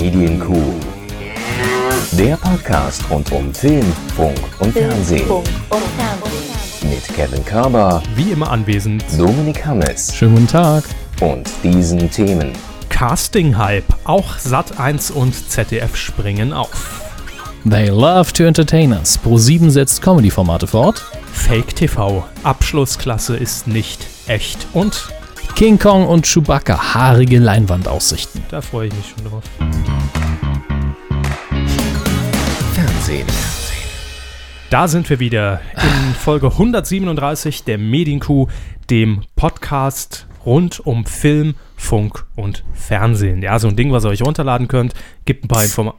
Medienkuh. Der Podcast rund um Film, Funk und Fernsehen. Mit Kevin Körber, Wie immer anwesend. Dominik Hammes Schönen guten Tag. und diesen Themen. Casting-Hype. Auch Sat1 und ZDF springen auf. They love to entertain us. Pro7 setzt Comedy-Formate fort. Fake TV. Abschlussklasse ist nicht echt. Und King Kong und Chewbacca, haarige Leinwandaussichten. da freue ich mich schon drauf. Fernsehen. Da sind wir wieder in Folge 137 der Medienkuh, dem Podcast rund um Film, Funk und Fernsehen. Ja, so ein Ding, was ihr euch runterladen könnt. Gibt ein paar Informationen.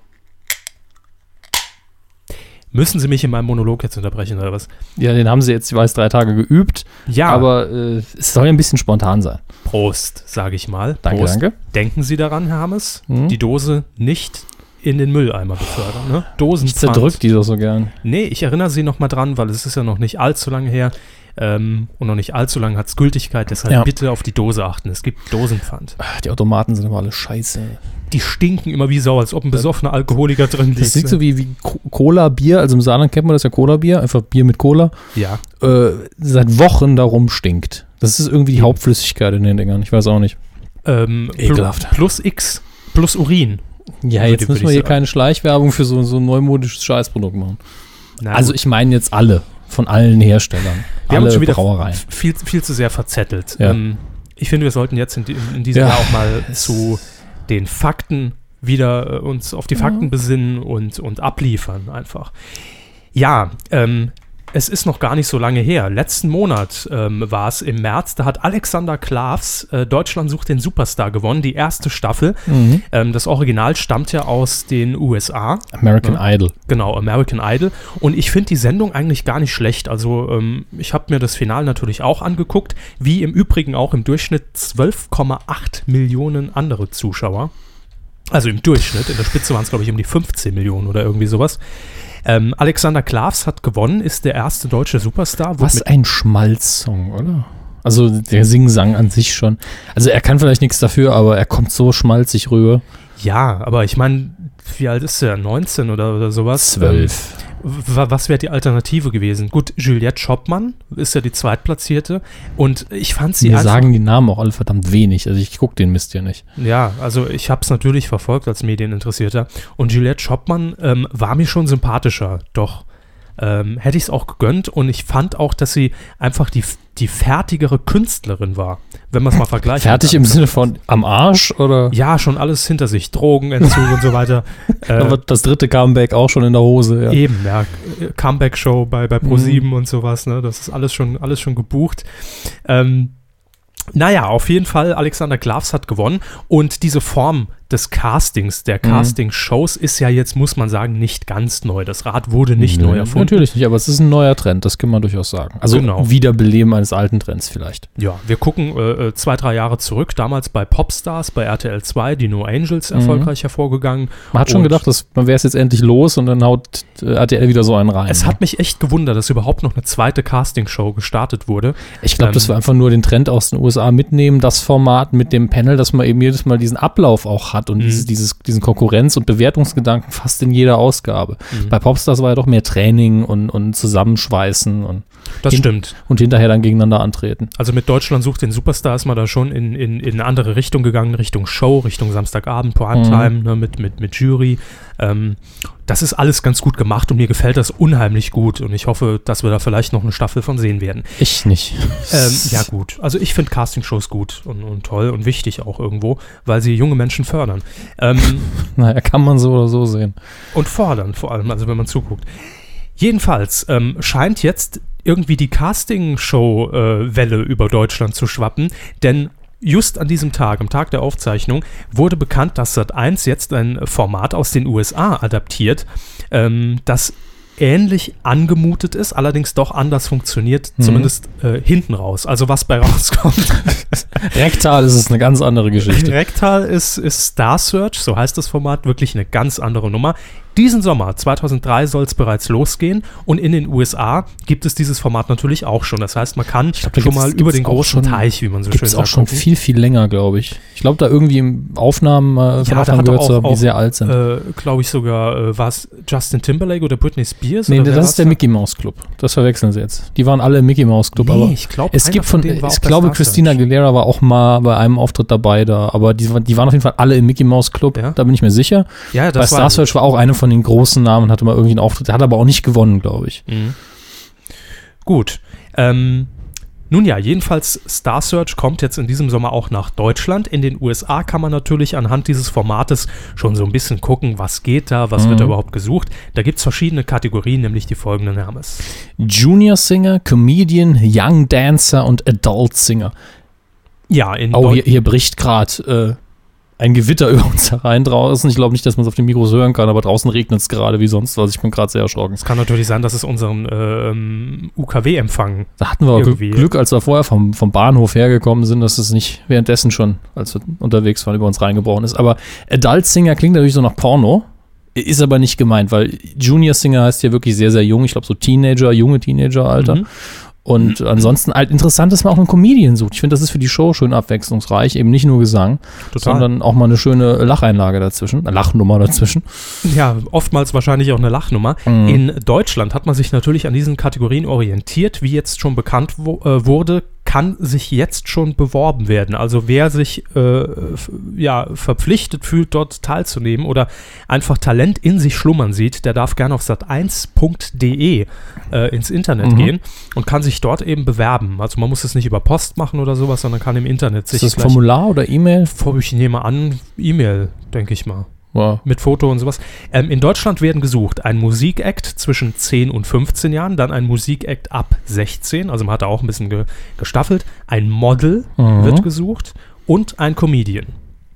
Müssen Sie mich in meinem Monolog jetzt unterbrechen oder was? Ja, den haben sie jetzt, ich weiß, drei Tage geübt. Ja, Aber äh, es soll ja ein bisschen spontan sein. Prost, sage ich mal. Danke, Prost. danke. Denken Sie daran, Herr Hammes, Hm? die Dose nicht in den Mülleimer befördern. Ne? Ich Dosenpfand. zerdrück die doch so gern. Nee, ich erinnere Sie noch mal dran, weil es ist ja noch nicht allzu lange her ähm, und noch nicht allzu lange hat es Gültigkeit. Deshalb Ja. bitte auf die Dose achten. Es gibt Dosenpfand. Ach, Die Automaten sind aber alle scheiße. Die stinken immer wie Sau, als ob ein besoffener Alkoholiker drin liegt. Das sieht ne? so wie, wie Co- Cola-Bier, also im Saarland kennt man das ja Cola-Bier, einfach Bier mit Cola, Ja, äh, seit Wochen darum stinkt. Das ist irgendwie die Hauptflüssigkeit in den Dingern, ich weiß auch nicht. ähm, Ekelhaft. Plus X, plus Urin. Ja, jetzt müssen wir hier keine Schleichwerbung für so, so ein neumodisches Scheißprodukt machen. Na Also ich meine jetzt alle, von allen Herstellern. wir haben alle uns schon wieder Brauereien. viel, viel zu sehr verzettelt. Ja. Ähm, ich finde, wir sollten jetzt in, in diesem Ja. Jahr auch mal zu den Fakten wieder äh, uns auf die Fakten besinnen und, und abliefern einfach. Ja, ähm, es ist noch gar nicht so lange her. Letzten Monat ähm, war es im März, da hat Alexander Klavs äh, Deutschland sucht den Superstar gewonnen, die erste Staffel. Mhm. Ähm, das Original stammt ja aus den USA. American Idol. Genau, American Idol. Und ich finde die Sendung eigentlich gar nicht schlecht. Also ähm, ich habe mir das Finale natürlich auch angeguckt, wie im Übrigen auch im Durchschnitt 12,8 Millionen andere Zuschauer. Also im Durchschnitt. In der Spitze waren es, glaube ich, um die 15 Millionen oder irgendwie sowas. Ähm, Alexander Klavs hat gewonnen, ist der erste deutsche Superstar. Was ein Schmalzsong, oder? Also der Singsang an sich schon. Also er kann vielleicht nichts dafür, aber er kommt so schmalzig rüber. ja, aber ich meine, wie alt ist er? 19 oder, oder sowas? Zwölf. Ähm, wa- was wäre die Alternative gewesen? Gut, Juliette Schoppmann ist ja die Zweitplatzierte. Und ich fand sie Mir sagen die Namen auch alle verdammt wenig. Also ich gucke den Mist ja nicht. Ja, also ich habe es natürlich verfolgt als Medieninteressierter. Und Juliette Schoppmann ähm, war mir schon sympathischer, doch ähm, hätte ich es auch gegönnt. Und ich fand auch, dass sie einfach die, die fertigere Künstlerin war, wenn man es mal vergleicht. Fertig im Sinne von am Arsch oder? Ja, schon alles hinter sich. Drogenentzug und so weiter. Äh, Aber das dritte Comeback auch schon in der Hose. Ja. Eben, ja. Comeback-Show bei, bei Pro7 und sowas, ne? Das ist alles schon, alles schon gebucht. Ähm, naja, auf jeden Fall, Alexander Klavs hat gewonnen und diese Form des Castings, der Casting-Shows ist ja jetzt, muss man sagen, nicht ganz neu. Das Rad wurde nicht Nö, neu erfunden. Natürlich nicht, aber es ist ein neuer Trend, das kann man durchaus sagen. Also Genau. Wiederbeleben eines alten Trends vielleicht. Ja, wir gucken äh, äh, zwei, drei Jahre zurück, damals bei Popstars, bei RTL 2, die No Angels erfolgreich hervorgegangen. Man hat schon gedacht, dass man wäre es jetzt endlich los und dann haut äh, RTL wieder so einen rein. Es hat mich echt gewundert, dass überhaupt noch eine zweite Casting-Show gestartet wurde. Ich glaube, Ähm, dass wir einfach nur den Trend aus den USA mitnehmen, das Format mit dem Panel, dass man eben jedes Mal diesen Ablauf auch hat und Mhm. dieses, dieses, diesen Konkurrenz- und Bewertungsgedanken fast in jeder Ausgabe. Mhm. Bei Popstars war ja doch mehr Training und, und Zusammenschweißen und, Das stimmt. und hinterher dann gegeneinander antreten. Also mit Deutschland sucht den Superstar ist man da schon in, in, in eine andere Richtung gegangen, Richtung Show, Richtung Samstagabend, Primetime, ne, mit, mit, mit Jury. Ähm, das ist alles ganz gut gemacht und mir gefällt das unheimlich gut und ich hoffe, dass wir da vielleicht noch eine Staffel von sehen werden. Ich nicht. Ähm, ja gut, also ich finde Castingshows gut und, und toll und wichtig auch irgendwo, weil sie junge Menschen fördern. Ähm, Naja, kann man so oder so sehen. und fordern vor allem, also wenn man zuguckt. Jedenfalls ähm, scheint jetzt irgendwie die Castingshow-Welle über Deutschland zu schwappen, denn just an diesem Tag, am Tag der Aufzeichnung, wurde bekannt, dass Sat1 jetzt ein Format aus den USA adaptiert, ähm, das ähnlich angemutet ist, allerdings doch anders funktioniert, Mhm. zumindest äh, hinten raus. Also was bei rauskommt. Rektal ist es eine ganz andere Geschichte. Rektal ist, ist Star Search, so heißt das Format, wirklich eine ganz andere Nummer. Diesen Sommer, 2003, soll es bereits losgehen und in den USA gibt es dieses Format natürlich auch schon. Das heißt, man kann glaub, schon gibt's- mal gibt's über den großen schon- Teich, wie man so schön sagt, auch schon gucken. viel, viel länger, glaube ich. Ich glaube, da irgendwie im Aufnahmen äh, von Ja, Anfang gehört zu haben, die sehr alt sind. Äh, Glaube ich sogar, äh, war es Justin Timberlake oder Britney Spears? nee, das ist der? Mickey Mouse Club. Das verwechseln sie jetzt. Die waren alle im Mickey Mouse Club, aber Nee, ich glaube, es gibt von, ich bei glaube, Star Christina. Aguilera war auch mal bei einem Auftritt dabei da, aber die, die waren auf jeden Fall alle im Mickey Mouse Club, Ja. da bin ich mir sicher. Ja, Bei das Star war. Search war auch eine von den großen Namen und hatte mal irgendwie einen Auftritt, der hat aber auch nicht gewonnen, glaube ich. Mhm. Gut. Ähm, nun ja, jedenfalls Star Search kommt jetzt in diesem Sommer auch nach Deutschland. In den USA kann man natürlich anhand dieses Formates schon so ein bisschen gucken, was geht da, was Mhm. wird da überhaupt gesucht. Da gibt es verschiedene Kategorien, nämlich die folgenden Hermes. Junior Singer, Comedian, Young Dancer und Adult Singer. Ja, in Oh, Deu- hier, hier bricht gerade äh, ein Gewitter über uns herein draußen. Ich glaube nicht, dass man es auf den Mikros hören kann, aber draußen regnet es gerade wie sonst was. Ich bin gerade sehr erschrocken. es kann natürlich sein, dass es unseren ähm, UKW-Empfang. Da hatten wir Irgendwie. Glück, als wir vorher vom, vom Bahnhof hergekommen sind, dass es nicht währenddessen schon, als wir unterwegs waren, über uns reingebrochen ist. Aber Adult Singer klingt natürlich so nach Porno. Ist aber nicht gemeint, weil Junior Singer heißt ja wirklich sehr, sehr jung. Ich glaube, so Teenager, junge Teenager-Alter. Mhm. Und ansonsten halt interessant, dass man auch einen Comedian sucht. Ich finde, das ist für die Show schön abwechslungsreich. Eben nicht nur Gesang, Total. sondern auch mal eine schöne Lacheinlage dazwischen, eine Lachnummer dazwischen. Ja, oftmals wahrscheinlich auch eine Lachnummer. Mhm. In Deutschland hat man sich natürlich an diesen Kategorien orientiert. Wie jetzt schon bekannt wo, äh, wurde, kann sich jetzt schon beworben werden. Also wer sich äh, ja, verpflichtet fühlt, dort teilzunehmen oder einfach Talent in sich schlummern sieht, der darf gerne auf sat1.de äh, ins Internet Mhm. gehen und kann sich dort eben bewerben. Also man muss es nicht über Post machen oder sowas, sondern kann im Internet sich Ist das Formular oder E-Mail? Ich nehme an, E-Mail, denke ich mal Ja. mit Foto und sowas. Ähm, in Deutschland werden gesucht ein Musikakt zwischen 10 und 15 Jahren, dann ein Musikakt ab 16, also man hat da auch ein bisschen ge gestaffelt, ein Model Mhm. wird gesucht und ein Comedian.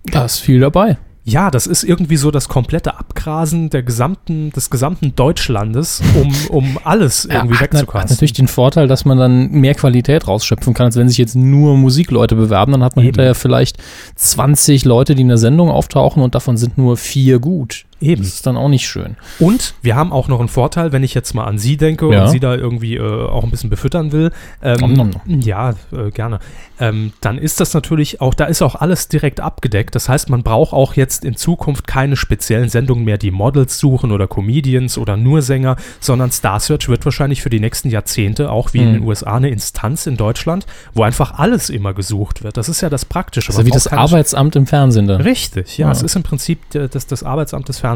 Da ist viel dabei. Ja, das ist irgendwie so das komplette Abgrasen der gesamten, des gesamten Deutschlandes, um, um alles irgendwie hat, hat wegzukasten. natürlich den Vorteil, dass man dann mehr Qualität rausschöpfen kann, als wenn sich jetzt nur Musikleute bewerben. Dann hat man Eben. hinterher vielleicht 20 Leute, die in der Sendung auftauchen und davon sind nur vier gut. Eben. Das ist dann auch nicht schön. Und wir haben auch noch einen Vorteil, wenn ich jetzt mal an Sie denke Ja. und Sie da irgendwie äh, auch ein bisschen befüttern will. Ähm, Nom, nom, Ja, äh, gerne. Ähm, dann ist das natürlich auch, da ist auch alles direkt abgedeckt. Das heißt, man braucht auch jetzt in Zukunft keine speziellen Sendungen mehr, die Models suchen oder Comedians oder nur Sänger, sondern Star Search wird wahrscheinlich für die nächsten Jahrzehnte auch wie in Mhm. den USA eine Instanz in Deutschland, wo einfach alles immer gesucht wird. Das ist ja das Praktische. Also Man wie das Arbeitsamt im Fernsehen dann. Richtig, ja, Ja. Es ist im Prinzip das, das Arbeitsamt des Fernsehens.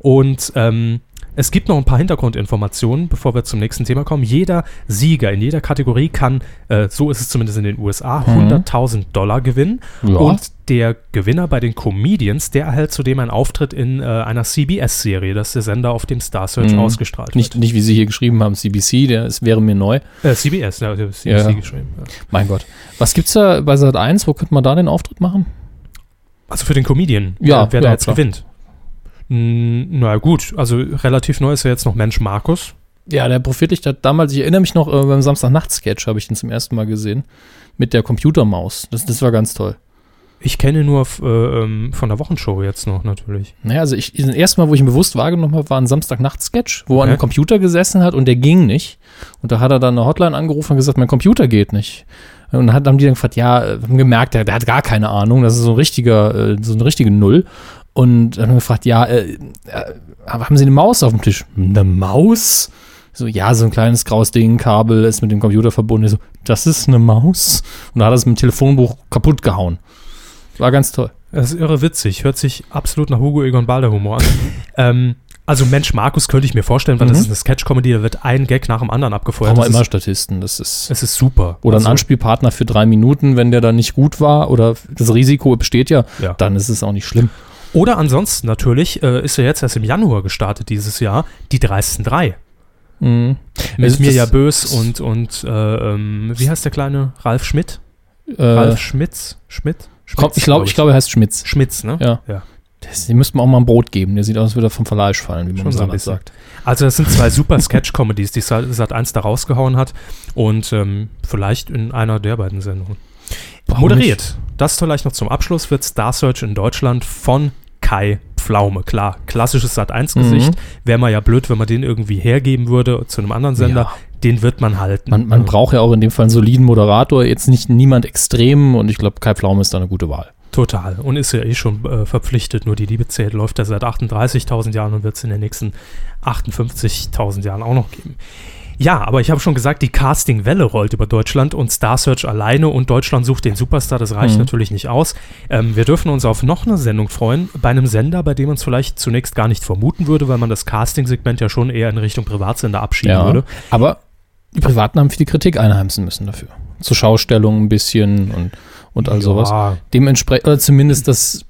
Und ähm, es gibt noch ein paar Hintergrundinformationen, bevor wir zum nächsten Thema kommen. Jeder Sieger in jeder Kategorie kann, äh, so ist es zumindest in den USA, Mhm. 100.000 Dollar gewinnen. Ja. Und der Gewinner bei den Comedians, der erhält zudem einen Auftritt in äh, einer CBS-Serie, das der Sender auf dem Star Search Mhm. ausgestrahlt Nicht, wird. nicht wie Sie hier geschrieben haben, CBC, der ist, wäre mir neu. Äh, CBS, ja, der CBS Ja. geschrieben. Ja. Mein Gott. Was gibt's da bei Sat 1? Wo könnte man da den Auftritt machen? Also für den Comedian, Ja, äh, wer da ja, jetzt klar. gewinnt. Na gut, also relativ neu ist ja jetzt noch Mensch Markus. Ja, der Prophetlicht hat damals, ich erinnere mich noch, äh, beim Samstagnacht-Sketch habe ich den zum ersten Mal gesehen. Mit der Computermaus. Das, das war ganz toll. Ich kenne ihn nur äh, ähm, von der Wochenshow jetzt noch natürlich. Naja, also ich, das erste Mal, wo ich ihn bewusst wahrgenommen habe, war ein Samstagnacht-Sketch, wo er an einem Computer gesessen hat und der ging nicht. Und da hat er dann eine Hotline angerufen und gesagt, mein Computer geht nicht. Und dann hat- haben die dann gefragt, ja, äh, haben gemerkt, der, der hat gar keine Ahnung, das ist so ein richtiger, äh, so eine richtige Null. Und dann haben wir gefragt, ja, äh, äh, haben Sie eine Maus auf dem Tisch? Eine Maus? So, ja, so ein kleines graues Ding, Kabel ist mit dem Computer verbunden. Ich so, das ist eine Maus? Und da hat er es mit dem Telefonbuch kaputt gehauen. War ganz toll. Das ist irre witzig, hört sich absolut nach Hugo Egon Balder Humor an. ähm, also Mensch Markus könnte ich mir vorstellen, weil das Mhm. ist eine Sketch-Comedy, da wird ein Gag nach dem anderen abgefeuert. Brauchen wir Das immer ist, Statisten. Das ist. es ist super. Oder ein Also, Anspielpartner für drei Minuten, wenn der dann nicht gut war oder das Risiko besteht ja, Ja. dann ist es auch nicht schlimm. Oder ansonsten natürlich äh, ist er jetzt erst im Januar gestartet dieses Jahr, die dreisten drei. Mhm. Mit Also Mirja Bös und, und äh, ähm, wie heißt der kleine? Ralf Schmidt? Äh, Ralf Schmitz? Schmidt? komm, ich glaube, ich glaube, er heißt Schmitz. Schmitz, ne? Ja. ja. Das, die müssten wir auch mal ein Brot geben. Der sieht aus, als würde er vom Fleisch fallen, wie man Schon so ein sagt. Also das sind zwei super Sketch-Comedies, die Sat Sat 1 da rausgehauen hat und ähm, vielleicht in einer der beiden Sendungen. Warum Moderiert, das vielleicht noch zum Abschluss, wird Star Search in Deutschland von Kai Pflaume, klar. Klassisches Sat1-Gesicht. Wäre mal ja blöd, wenn man den irgendwie hergeben würde zu einem anderen Sender. Ja. Den wird man halten. Man, man braucht ja auch in dem Fall einen soliden Moderator, jetzt nicht niemand extrem und ich glaube, Kai Pflaume ist da eine gute Wahl. Total. Und ist ja eh schon äh, verpflichtet. Nur die Liebe zählt, läuft ja seit 38.000 Jahren und wird es in den nächsten 58.000 Jahren auch noch geben. Ja, aber ich habe schon gesagt, die Casting-Welle rollt über Deutschland und Star Search alleine und Deutschland sucht den Superstar. Das reicht Mhm. natürlich nicht aus. Ähm, wir dürfen uns auf noch eine Sendung freuen, bei einem Sender, bei dem man es vielleicht zunächst gar nicht vermuten würde, weil man das Casting-Segment ja schon eher in Richtung Privatsender abschieben würde. Aber die Privaten haben für die Kritik einheimsen müssen dafür. Zur Schaustellung ein bisschen und, und all sowas. Ja, Dementsprechend, oder zumindest, dass,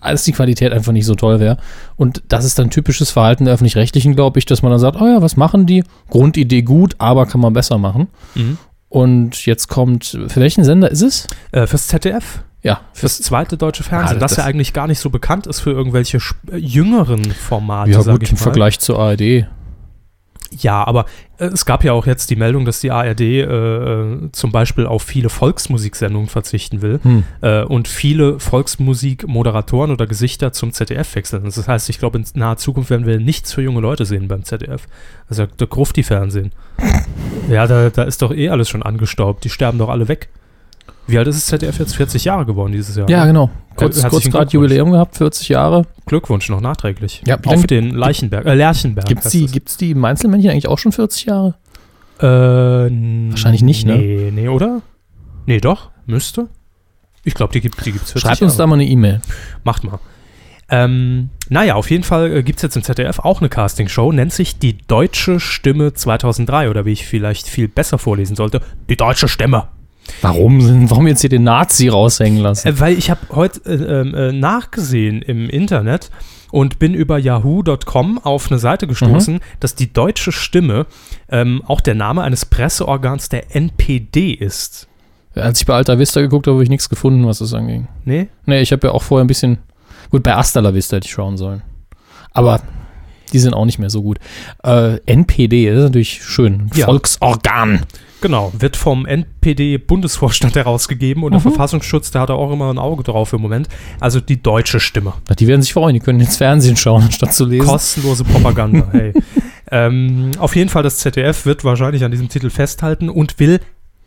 als die Qualität einfach nicht so toll wäre. Und das ist dann typisches Verhalten der Öffentlich-Rechtlichen, glaube ich, dass man dann sagt, oh ja, was machen die? Grundidee gut, aber kann man besser machen. Mhm. Und jetzt kommt, für welchen Sender ist es? Äh, fürs ZDF. Ja, Fürs zweite deutsche Fernsehen, Ah, das, das- ja eigentlich gar nicht so bekannt ist für irgendwelche äh, jüngeren Formate, ja gut, im. Vergleich zur ARD. Ja, aber äh, es gab ja auch jetzt die Meldung, dass die ARD äh, äh, zum Beispiel auf viele Volksmusiksendungen verzichten will Hm. äh, und viele Volksmusikmoderatoren oder Gesichter zum ZDF wechseln. Das heißt, ich glaube, in naher Zukunft werden wir nichts für junge Leute sehen beim ZDF. Also der Grufti-Fernsehen. ja, da, da ist doch eh alles schon angestaubt. Die sterben doch alle weg. Wie alt ist das ZDF jetzt? 40 Jahre geworden dieses Jahr. Ja, ne? genau. Kurz, herzlichen kurz gerade. Jubiläum gehabt, 40 Jahre. Glückwunsch noch nachträglich. Ja, Auf den Leichenberg, äh, Lerchenberg. Gibt es die, es. gibt's die Einzelmännchen eigentlich auch schon 40 Jahre? Äh, Wahrscheinlich nicht, ne? Nee, nee, oder? Nee, doch, müsste. Ich glaube, die gibt die gibt's 40 Schreibt uns da mal eine E-Mail. Macht mal. Ähm, naja, auf jeden Fall äh, gibt es jetzt im ZDF auch eine Castingshow, nennt sich Die Deutsche Stimme 2003 oder wie ich vielleicht viel besser vorlesen sollte, Die Deutsche Stimme. Warum, warum jetzt hier den Nazi raushängen lassen? Äh, weil ich habe heute äh, ähm, äh, nachgesehen im Internet und bin über yahoo.com auf eine Seite gestoßen, Mhm. dass die deutsche Stimme ähm, auch der Name eines Presseorgans der NPD ist. Als ich bei Alta Vista geguckt habe, habe ich nichts gefunden, was das anging. Nee? Nee, ich habe ja auch vorher ein bisschen. Gut, bei Asta La Vista hätte ich schauen sollen. Aber die sind auch nicht mehr so gut. Äh, NPD, das ist natürlich schön. Ja. Volksorgan. Genau, wird vom NPD-Bundesvorstand herausgegeben und der Mhm. Verfassungsschutz, der hat da auch immer ein Auge drauf im Moment. Also die deutsche Stimme. Na, Die werden sich freuen, die können ins Fernsehen schauen, anstatt zu lesen. Kostenlose Propaganda, hey. ähm, auf jeden Fall, das ZDF wird wahrscheinlich an diesem Titel festhalten und will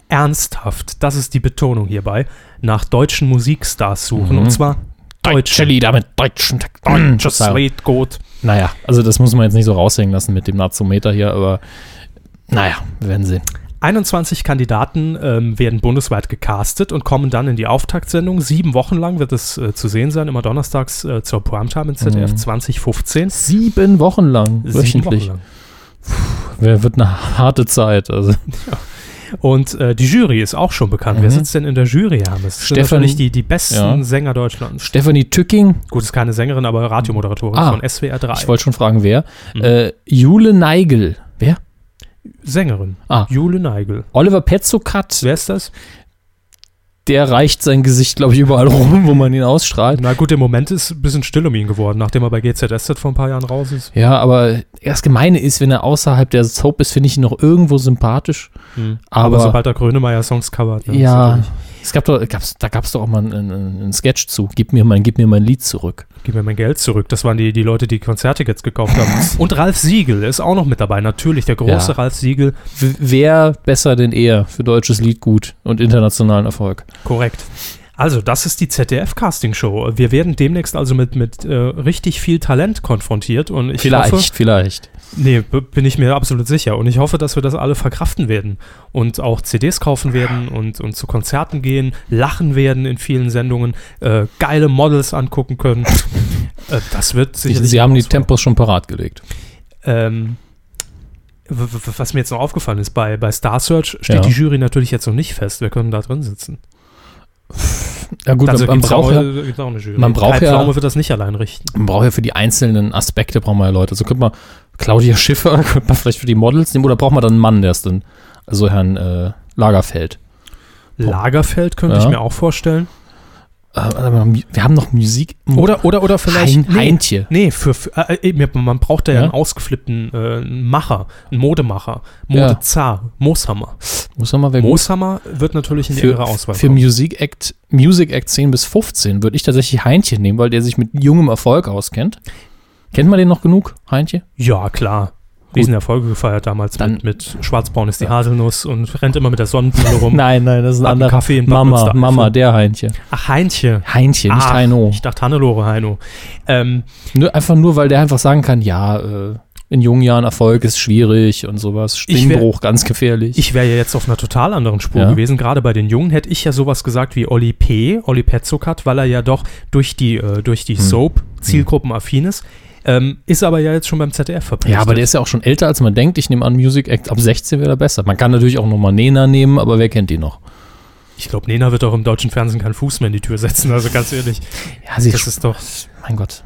ernsthaft, das ist die Betonung hierbei, nach deutschen Musikstars suchen. Mhm. Und zwar Deutsche. Lieder mit deutschen. Deutsches. Lied, gut. Naja, also das muss man jetzt nicht so raushängen lassen mit dem Nazometer hier, aber naja, wir werden sehen. 21 Kandidaten ähm, werden bundesweit gecastet und kommen dann in die Auftaktsendung. Sieben Wochen lang wird es äh, zu sehen sein, immer donnerstags äh, zur Primetime in ZDF Mhm. 2015. Sieben Wochen lang, Sieben wöchentlich. Wochen lang. Wer wird eine harte Zeit. Also Und äh, die Jury ist auch schon bekannt. Wer Mhm. sitzt denn in der Jury, Hermes? Das sind Stefan- natürlich die, die besten Ja. Sänger Deutschlands. Stephanie Tücking, Gut, ist keine Sängerin, aber Radiomoderatorin Ah. von SWR 3. ich wollte schon fragen, wer. Mhm. Äh, Jule Neigel. Wer? Sängerin. Ah. Jule Neigel. Oliver Petzokat, Wer ist das? der reicht sein Gesicht, glaube ich, überall rum, wo man ihn ausstrahlt. Na gut, im Moment ist ein bisschen still um ihn geworden, nachdem er bei GZSZ vor ein paar Jahren raus ist. Ja, aber das Gemeine ist, wenn er außerhalb der Soap ist, finde ich ihn noch irgendwo sympathisch. Aber, Aber- sobald er Grönemeyer Songs covert. Ja, es gab doch, gab's, da gab es doch auch mal einen, einen, Sketch zu. Gib mir, mein, gib mir mein Lied zurück. Gib mir mein Geld zurück. Das waren die, die Leute, die Konzerttickets gekauft haben. Und Ralf Siegel ist auch noch mit dabei. Natürlich, der große Ja. Ralf Siegel. W wer besser denn er für deutsches Lied gut und internationalen Erfolg? Korrekt. Also, das ist die ZDF-Casting-Show. Wir werden demnächst also mit, mit äh, richtig viel Talent konfrontiert. Und ich vielleicht, hoffe, vielleicht. nee, bin ich mir absolut sicher. Und ich hoffe, dass wir das alle verkraften werden und auch CDs kaufen werden und, und zu Konzerten gehen, lachen werden in vielen Sendungen, äh, geile Models angucken können. äh, das wird sicherlich. Sie haben die. Tempos schon parat gelegt. Ähm, was mir jetzt noch aufgefallen ist, bei, bei Star Search steht Ja. die Jury natürlich jetzt noch nicht fest. Wir können da drin sitzen. Ja gut, also man, braucht auch, ja, man braucht Kai ja- Pflaume wird das nicht allein richten. man braucht ja für die einzelnen Aspekte braucht man ja Leute. So könnte man Claudia Schiffer, könnte man vielleicht für die Models nehmen oder braucht man dann einen Mann, der ist dann, also Herrn äh, Lagerfeld. Lagerfeld könnte Ja. ich mir auch vorstellen. Äh, wir haben noch Musik. Oder, oder, oder vielleicht. Hein, Heintje. Nee, für, für äh, äh, man braucht da ja, Ja? einen ausgeflippten äh, Macher, einen Modemacher. Ja. Modezar, Mooshammer. Mal, wer gut. Mooshammer wird natürlich in Für, Auswahl für kommen. Music Act, Music Act 10 bis 15 würde ich tatsächlich Heintje nehmen, weil der sich mit jungem Erfolg auskennt. Kennt man den noch genug, Heintje? Ja, klar. Riesenerfolge gefeiert damals Dann- mit, mit Schwarzbraun ist die Haselnuss und rennt immer mit der Sonnenbrille rum. Nein, nein, das ist ein anderer. Kaffee in Bad Mama. Mama, der Heintje. Ach, Heintje. Heintje, nicht Ach, Heino. Ich dachte Hannelore Heino. Ähm, Nur, einfach nur, weil der einfach sagen kann, ja, äh, in jungen Jahren Erfolg ist schwierig und sowas. Springbruch, ganz gefährlich. ich wäre ja jetzt auf einer total anderen Spur Ja. gewesen. Gerade bei den Jungen hätte ich ja sowas gesagt wie Olli P., Olli Petzokat, weil er ja doch durch die, äh, durch die Hm. Soap zielgruppenaffin ist. Ähm, ist aber ja jetzt schon beim ZDF verpflichtet. ja, aber der ist ja auch schon älter, als man denkt. Ich nehme an, Music Act ab 16 wäre er besser. Man kann natürlich auch nochmal Nena nehmen, aber wer kennt die noch? Ich glaube, Nena wird auch im deutschen Fernsehen keinen Fuß mehr in die Tür setzen. Also ganz ehrlich, Ja, sie das ist doch, Mein Gott.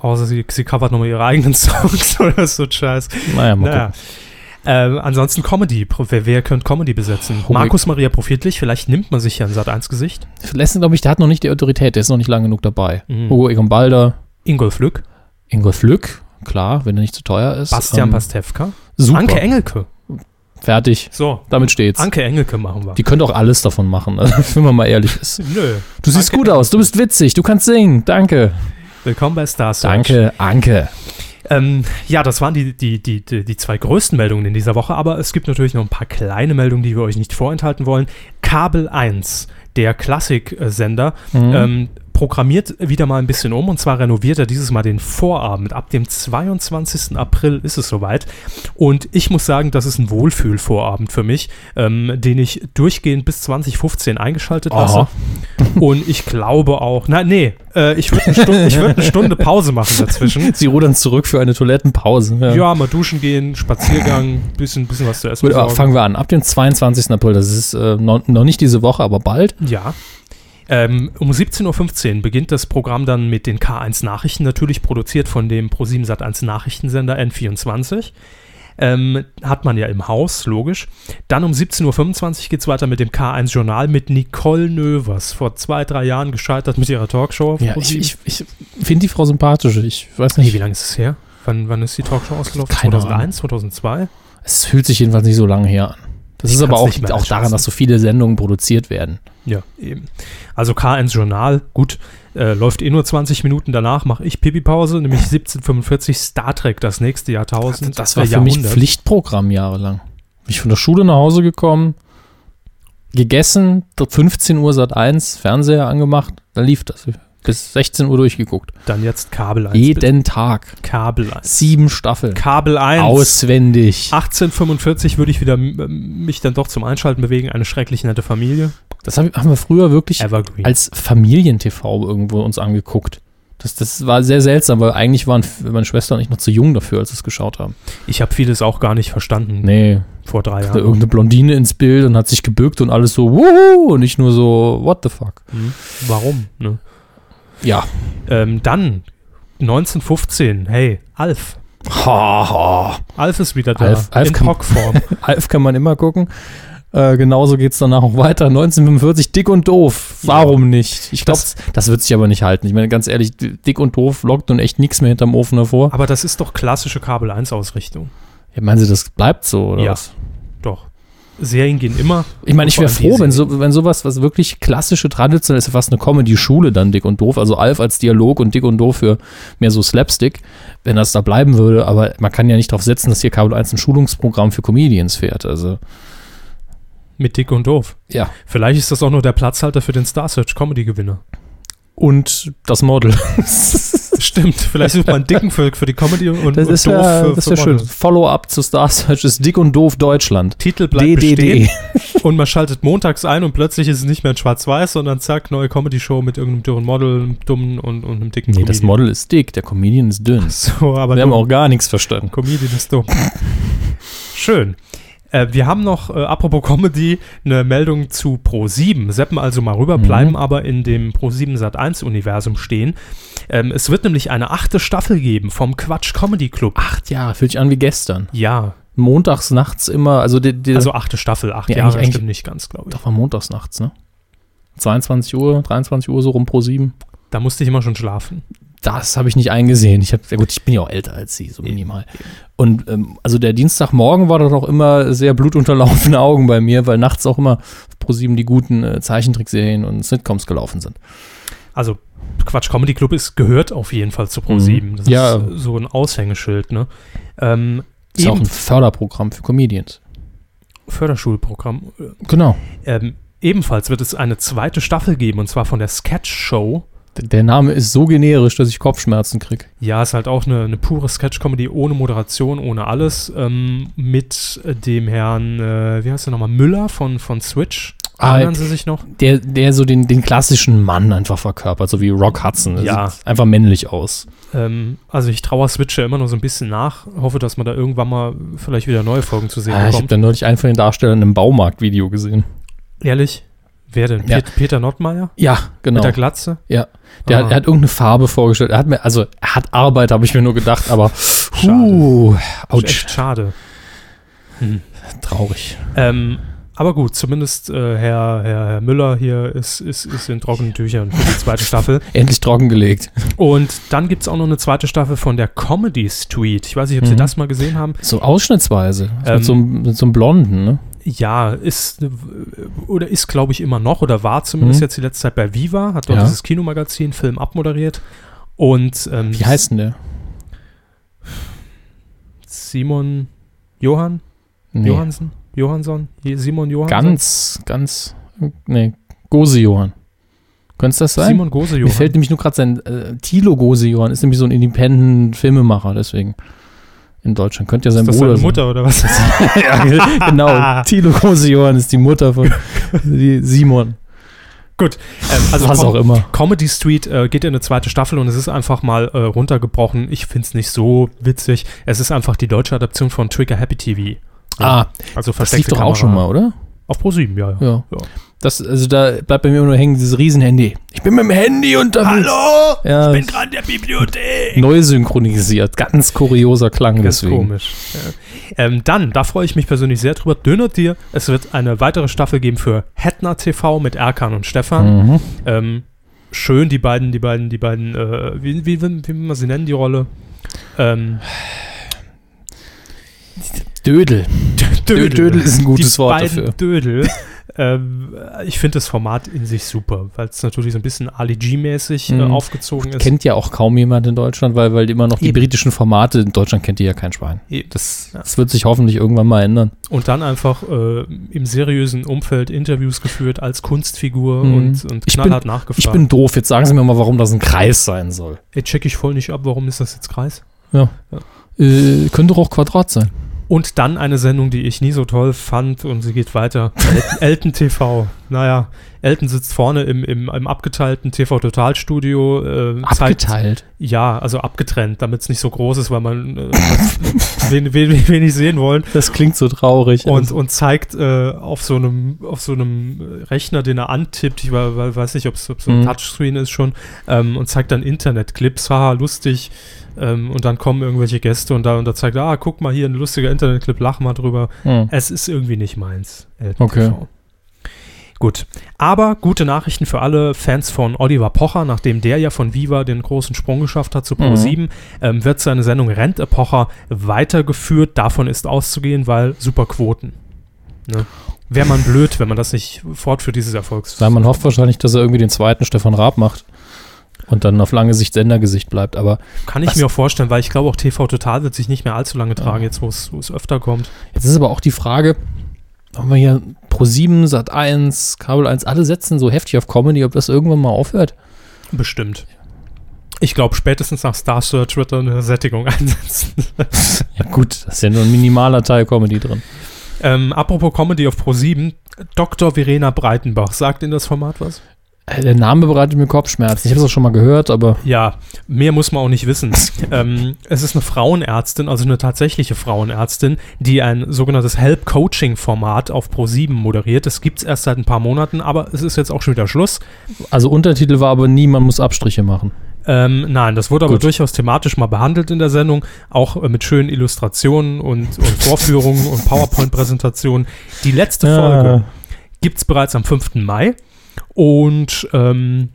außer sie, sie covert nochmal ihre eigenen Songs oder so Scheiß. Naja, mal Naja. Ähm, ansonsten Comedy. Wer, wer könnte Comedy besetzen? Hugo- Markus Maria Profitlich, vielleicht nimmt man sich ja ein Sat1-Gesicht. gucken. Letzten, glaube ich, der hat noch nicht die Autorität. Der ist noch nicht lang genug dabei. Mhm. Hugo Egon Balder, Ingolf Lück, Ingolf Lück, klar, wenn er nicht zu teuer ist. Bastian Ähm, Pastewka, Super. Anke Engelke. Fertig. So, Damit steht's. Anke Engelke machen wir. Die könnte auch alles davon machen, also, wenn man mal ehrlich ist. Nö. Du siehst Anke gut aus, du bist witzig, du kannst singen. Danke. Willkommen bei Star Search. Danke, Anke. Ähm, ja, das waren die, die, die, die, die zwei größten Meldungen in dieser Woche, aber es gibt natürlich noch ein paar kleine Meldungen, die wir euch nicht vorenthalten wollen. Kabel 1, der Klassiksender, Mhm. ähm, programmiert wieder mal ein bisschen um und zwar renoviert er dieses Mal den Vorabend. Ab dem 22. April ist es soweit und ich muss sagen, das ist ein Wohlfühlvorabend für mich, ähm, den ich durchgehend bis 2015 eingeschaltet lasse. Aha. Und ich glaube auch, na nee, äh, ich würde eine, würd eine Stunde Pause machen dazwischen. Sie rudern zurück für eine Toilettenpause. Ja, mal duschen gehen, Spaziergang, bisschen, bisschen was zu essen. Gut, fangen wir an. Ab dem 22. April, das ist äh, noch, noch nicht diese Woche, aber bald. Ja. Ähm, um 17.15 Uhr beginnt das Programm dann mit den K1 Nachrichten, natürlich produziert von dem Pro7 Sat1 Nachrichtensender N24. Ähm, hat man ja im Haus, logisch. Dann um 17.25 Uhr geht es weiter mit dem K1 Journal mit Nicole Növers, vor zwei, drei Jahren gescheitert mit ihrer Talkshow. Ja, ich, ich, ich finde die Frau sympathisch. Ich weiß nicht. wie lange ist es her? Wann, wann ist die Talkshow ausgelaufen? Keine 2001, 2002? Es fühlt sich jedenfalls nicht so lange her an. Das Ich ist aber auch, mehr auch daran, dass so viele Sendungen produziert werden. Ja, eben. Also K1 Journal, gut, äh, läuft eh nur 20 Minuten danach, mache ich Pipi-Pause, nämlich 1745 Star Trek, das nächste Jahrtausend. Das war äh, für mich. Pflichtprogramm jahrelang. Bin ich von der Schule nach Hause gekommen, gegessen, 15 Uhr Sat 1, Fernseher angemacht, dann lief das. Bis 16 Uhr durchgeguckt. Dann jetzt Kabel 1. bitte. Jeden Tag. Kabel 1. Sieben Staffeln. Kabel 1. Auswendig. 1845 würde ich wieder mich dann doch zum Einschalten bewegen. Eine schrecklich nette Familie. Das hab, haben wir früher wirklich Evergreen. als Familien-TV irgendwo uns angeguckt. Das, das war sehr seltsam, weil eigentlich waren meine Schwester und ich noch zu jung dafür, als wir es geschaut haben. ich habe vieles auch gar nicht verstanden Nee, vor drei Jahren. irgendeine Blondine ins Bild und hat sich gebückt und alles so, wuhu, und nicht nur so, what the fuck. Hm. Warum? Ne? Ja. Ähm, dann 1915. Hey, Alf. Ha, ha. Alf ist wieder da. Alf- Alf in Pockform. Alf kann man immer gucken. Äh, genauso geht es danach auch weiter. 1945, dick und doof. Warum nicht? Ich glaube, Das- das, wird sich aber nicht halten. Ich meine, ganz ehrlich, dick und doof lockt nun echt nichts mehr hinterm Ofen hervor. Aber das ist doch klassische Kabel 1 Ausrichtung. Ja, meinen Sie, das bleibt so, oder Ja. was? Doch. Serien gehen immer. Ich meine, ich wäre froh, wenn, so, wenn sowas, was wirklich klassische, traditionell ist, ja fast eine Comedy-Schule dann, Dick und Doof, also Alf als Dialog und Dick und Doof für mehr so Slapstick, wenn das da bleiben würde, aber man kann ja nicht darauf setzen, dass hier Kabel 1 ein Schulungsprogramm für Comedians fährt, also, Mit Dick und Doof. ja. Vielleicht ist das auch nur der Platzhalter für den Star Search Comedy Gewinner. Und das Model. Stimmt. Vielleicht sucht man Dicken für, für die Comedy und, Das und ist Doof ja, für, das für ist ja schön. Follow-up zu Star Search ist Dick und Doof Deutschland. Titel bleibt DDD. bestehen und man schaltet montags ein und plötzlich ist es nicht mehr in schwarz-weiß, sondern zack, neue Comedy-Show mit irgendeinem dürren Model, einem dummen und, und einem dicken Nee, das Comedian. Model ist dick, der Comedian ist dünn. So, aber Wir haben dumm. auch gar nichts verstanden. Comedian ist dumm. Schön. Äh, wir haben noch, äh, apropos Comedy, eine Meldung zu Pro7. Seppen also mal rüber, Mhm. bleiben aber in dem Pro7 Sat1-Universum stehen. Ähm, es wird nämlich eine achte Staffel geben vom Quatsch Comedy Club. Acht Jahre, fühlt sich an wie gestern. Ja, Montags nachts immer, also die, die, also achte Staffel, acht Ja, Jahre eigentlich- stimmt nicht ganz, glaube ich. doch war montags nachts, ne? 22 Uhr, 23 Uhr so rum pro 7. Da musste ich immer schon schlafen. Das habe ich nicht eingesehen. Ich habe, ja gut, ich bin ja auch älter als sie, so minimal. Und ähm, also der Dienstagmorgen war doch auch immer sehr blutunterlaufene Augen bei mir, weil nachts auch immer pro 7 die guten äh, Zeichentrickserien und Sitcoms gelaufen sind. Also Quatsch Comedy Club ist, gehört auf jeden Fall zu Pro7. Das Ja. ist so ein Aushängeschild, ne? Ähm, Ist ja auch ein Förderprogramm für Comedians. Förderschulprogramm. Genau. Ähm, ebenfalls wird es eine zweite Staffel geben, und zwar von der Sketch Show. Der Name ist so generisch, dass ich Kopfschmerzen kriege. Ja, ist halt auch eine, eine pure Sketch-Comedy ohne Moderation, ohne alles. Ähm, mit äh, dem Herrn, äh, wie heißt der nochmal, Müller von, von Switch. Ah, Erinnern Sie sich noch? Der, der so den, den klassischen Mann einfach verkörpert, so wie Rock Hudson. Ja. Sieht einfach männlich aus. Ähm, also ich traue Switch ja immer noch so ein bisschen nach. Hoffe, dass man da irgendwann mal vielleicht wieder neue Folgen zu sehen Ah, ich habe bekommt. da neulich einen von den Darstellern im Baumarkt-Video gesehen. Ehrlich? Wer denn? Ja. Pet Peter Nottmeier? Ja, genau. Mit der Glatze? Ja, der, Ah. hat, er hat irgendeine Farbe vorgestellt. Er hat mir, also er hat Arbeit, habe ich mir nur gedacht, aber puh, Ist ouch, echt schade. Hm. traurig. Ähm, aber gut, zumindest äh, Herr, Herr, Herr Müller hier ist, ist, ist in trockenen Tüchern für die zweite Staffel. Endlich trockengelegt. Und dann gibt es auch noch eine zweite Staffel von der Comedy Street. Ich weiß nicht, ob Sie Mhm. das mal gesehen haben. So ausschnittsweise. Ähm, mit, so, einem- mit so einem Blonden, ne? Ja, ist oder ist, glaube ich, immer noch oder war zumindest Mhm. jetzt die letzte Zeit bei Viva, hat dort Ja. dieses Kinomagazin Film abmoderiert. Und ähm, Wie heißt denn der? Simon Johann? Nee. Johansen? Johansson? Simon Johansson? Ganz, ganz, nee, Gose Johann. Könnte es das sein? Simon Gose Mir Johann. fällt nämlich nur gerade sein, äh, Thilo Gose Johann ist nämlich so ein Independent-Filmemacher, deswegen in Deutschland. Könnte ja sein ist das Bruder seine sein. Mutter oder was? ja, genau. Thilo Gose Johann ist die Mutter von Simon. Gut, ähm, also Was auch immer. Comedy Street äh, geht in eine zweite Staffel und es ist einfach mal äh, runtergebrochen. Ich finde es nicht so witzig. Es ist einfach die deutsche Adaption von Trigger Happy TV. Ah, also das lief doch auch Kamera. schon mal, oder? Auf Pro 7, ja, ja. Ja. Ja. Das, also da bleibt bei mir immer nur hängen, dieses Riesenhandy. Ich bin mit dem Handy unterwegs. Hallo! Ja, Ich bin gerade in der Bibliothek! neu synchronisiert. Ganz kurioser Klang Ganz deswegen. komisch. Ja. Ähm, dann, da freue ich mich persönlich sehr drüber. Dönertier. Es wird eine weitere Staffel geben für Hetner TV mit Erkan und Stefan. Mhm. Ähm, schön, die beiden, die beiden, die beiden, äh, wie, wie, wie, wie man sie nennen, die Rolle? Ähm, Dödel. Dödel. Dödel ist ein gutes die Wort beiden dafür. Dödel. ähm, ich finde das Format in sich super, weil es natürlich so ein bisschen Ali G-mäßig äh, Mhm. aufgezogen ist. Kennt ja auch kaum jemand in Deutschland, weil, weil immer noch die Eben. britischen Formate, in Deutschland kennt die ja kein Schwein. Das, Ja. das wird sich hoffentlich irgendwann mal ändern. Und dann einfach äh, im seriösen Umfeld Interviews geführt als Kunstfigur Mhm. und, und Ich knallhart bin- nachgefragt. Ich bin doof, jetzt sagen Sie mir mal, warum das ein Kreis sein soll. Ey, check ich voll nicht ab, warum ist das jetzt Kreis? Äh, könnte doch auch Quadrat sein. Und dann eine Sendung, die ich nie so toll fand und sie geht weiter. El Elton TV. Naja, Elton sitzt vorne im, im, im abgeteilten TV-Total-Studio. Äh, zeigt- Abgeteilt. Ja, also abgetrennt, damit es nicht so groß ist, weil man äh, wen, wen, wenig sehen wollen. Das klingt so traurig. Und, Also, und zeigt äh, auf so einem auf so einem Rechner, den er antippt, ich weiß nicht, ob es so ein Mhm. Touchscreen ist schon, ähm, und zeigt dann Internetclips, haha, lustig. Ähm, und dann kommen irgendwelche Gäste und da, und da zeigt er, ah, guck mal hier, ein lustiger Internetclip, lach mal drüber. hm. Es ist irgendwie nicht meins. Elton Okay. Gut. Aber gute Nachrichten für alle Fans von Oliver Pocher, nachdem der ja von Viva den großen Sprung geschafft hat zu Pro7, ähm, wird seine Sendung Rente Pocher weitergeführt. Davon ist auszugehen, weil super Quoten. Ne? Wäre man blöd, wenn man das nicht fortführt, dieses Erfolgs. Ja, man hofft wahrscheinlich, dass er irgendwie den zweiten Stefan Raab macht und dann auf lange Sicht Sendergesicht bleibt. Aber Kann ich mir auch vorstellen, weil ich glaube, auch TV Total wird sich nicht mehr allzu lange tragen, jetzt wo es öfter kommt. jetzt ist aber auch die Frage, haben wir hier Pro7, Sat 1, Kabel 1, alle setzen so heftig auf Comedy, ob das irgendwann mal aufhört. Bestimmt. Ich glaube, spätestens nach Star Search wird er eine Sättigung einsetzen. Ja gut, da ist ja nur ein minimaler Teil Comedy drin. Ähm, apropos Comedy auf Pro7, Dr. Verena Breitenbach, sagt Ihnen das Format was? Äh, Der Name bereitet mir Kopfschmerzen. Ich habe es auch schon mal gehört, aber Ja, mehr muss man auch nicht wissen. ähm, es ist eine Frauenärztin, also eine tatsächliche Frauenärztin, die ein sogenanntes Help-Coaching-Format auf Pro7 moderiert. Das gibt es erst seit ein paar Monaten, aber es ist jetzt auch schon wieder Schluss. also Untertitel war aber nie, man muss Abstriche machen. Ähm, nein, das wurde aber Gut. durchaus thematisch mal behandelt in der Sendung, auch äh, mit schönen Illustrationen und, und Vorführungen und PowerPoint-Präsentationen. Die letzte Folge gibt es bereits am 5. Mai. Und ähm,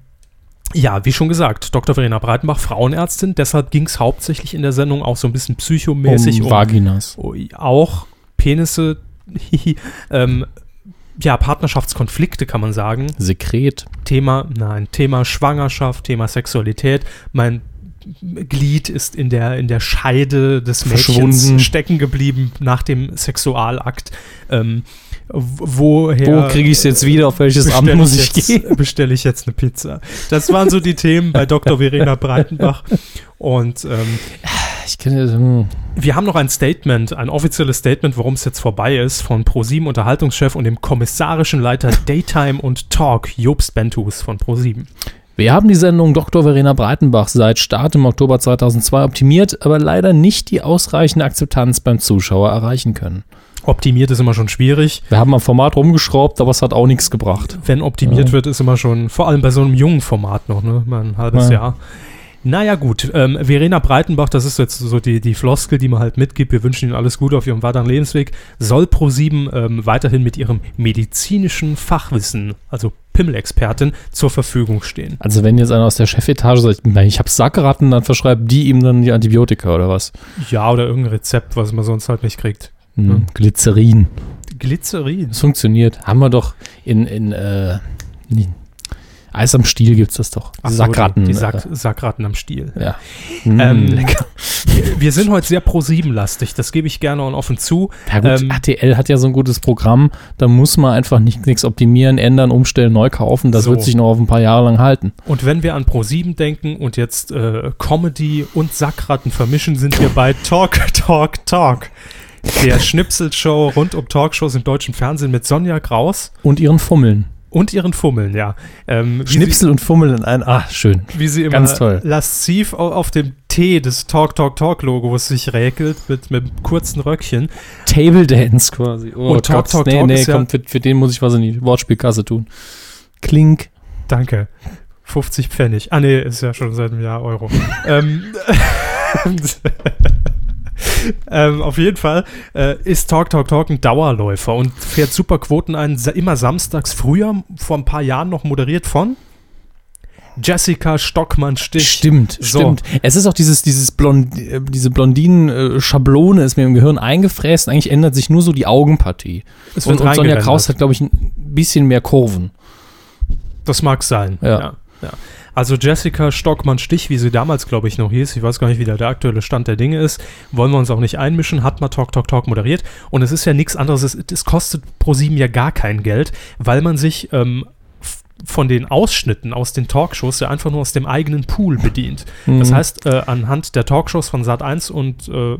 ja, wie schon gesagt, Dr. Verena Breitenbach, Frauenärztin, deshalb ging es hauptsächlich in der Sendung auch so ein bisschen psychomäßig um Vaginas. Oh, auch Penisse, ähm, ja, Partnerschaftskonflikte kann man sagen. Sekret. Thema, nein, Thema Schwangerschaft, Thema Sexualität. Mein Glied ist in der, in der Scheide des Mädchens stecken geblieben nach dem Sexualakt. Ähm, woher Wo kriege ich es jetzt wieder? Auf welches Amt muss ich jetzt, gehen? Bestelle ich jetzt eine Pizza. Das waren so die Themen bei Dr. Verena Breitenbach. Und ähm, Ich kenne hm. wir haben noch ein Statement, ein offizielles Statement, warum es jetzt vorbei ist, von ProSieben Unterhaltungschef und dem kommissarischen Leiter Daytime und Talk, Jobst Bentus von ProSieben. Wir haben die Sendung Dr. Verena Breitenbach seit Start im Oktober 2002 optimiert, aber leider nicht die ausreichende Akzeptanz beim Zuschauer erreichen können. Optimiert ist immer schon schwierig. Wir haben am Format rumgeschraubt, aber es hat auch nichts gebracht. Wenn optimiert Ja. wird, ist immer schon, vor allem bei so einem jungen Format noch, ne? Mal ein halbes Ja. Jahr. Naja, gut. Ähm, Verena Breitenbach, das ist jetzt so die, die Floskel, die man halt mitgibt. Wir wünschen Ihnen alles Gute auf Ihrem weiteren Lebensweg. Soll ProSieben ähm, weiterhin mit ihrem medizinischen Fachwissen, also Pimmelexpertin, zur Verfügung stehen. Also wenn jetzt einer aus der Chefetage sagt, "Nein, ich habe Sackratten, dann verschreibt die ihm dann die Antibiotika oder was? Ja, oder irgendein Rezept, was man sonst halt nicht kriegt. Hm, Ja. Glycerin. Glycerin. Das funktioniert. Haben wir doch in, in äh. Eis am Stiel gibt es das doch. Ach Sackratten. Die, die Sack, Sackratten am Stiel. äh, ja. Hm, Ähm, lecker. Wir sind heute sehr Pro-7-lastig, das gebe ich gerne und offen zu. Ja gut, ähm, RTL hat ja so ein gutes Programm, da muss man einfach nicht nichts optimieren, ändern, umstellen, neu kaufen. Das So. wird sich noch auf ein paar Jahre lang halten. Und wenn wir an Pro7 denken und jetzt äh, Comedy und Sackratten vermischen, sind wir bei Talk, Talk, Talk. Der Schnipselshow rund um Talkshows im deutschen Fernsehen mit Sonja Kraus Und ihren Fummeln. und ihren Fummeln, ja. Ähm, Schnipsel und Fummeln in ein. Ah, schön. Sie, wie sie immer Ganz toll. lasziv au- auf dem T des Talk, Talk, Talk Logos sich räkelt mit, mit einem kurzen Röckchen. Table Dance quasi. Oh Und Talk, Talk, nee, Talk nee, ist ja- komm, für, für den muss ich was in die Wortspielkasse tun. Klink. Danke. 50 Pfennig. Ah, nee, ist ja schon seit einem Jahr Euro. ähm, ähm, auf jeden Fall äh, ist Talk Talk Talk ein Dauerläufer und fährt super Quoten ein, immer samstags früher, vor ein paar Jahren noch moderiert von Jessica Stockmann-Stich. Stimmt, So. stimmt. Es ist auch dieses, dieses Blond, äh, diese Blondinen-Schablone ist mir im Gehirn eingefräst. Eigentlich ändert sich nur so die Augenpartie. Es Und, wird und Sonja. Kraus hat, glaube ich, ein bisschen mehr Kurven. Das mag sein. Ja. Ja. ja. Also Jessica Stockmann-Stich, wie sie damals, glaube ich, noch hieß, ich weiß gar nicht, wie da der aktuelle Stand der Dinge ist, wollen wir uns auch nicht einmischen, hat mal Talk, Talk, Talk moderiert. Und es ist ja nichts anderes, es, es kostet pro sieben ja gar kein Geld, weil man sich ähm, von den Ausschnitten aus den Talkshows ja einfach nur aus dem eigenen Pool bedient. Das Mhm. heißt, äh, anhand der Talkshows von Sat1 und äh,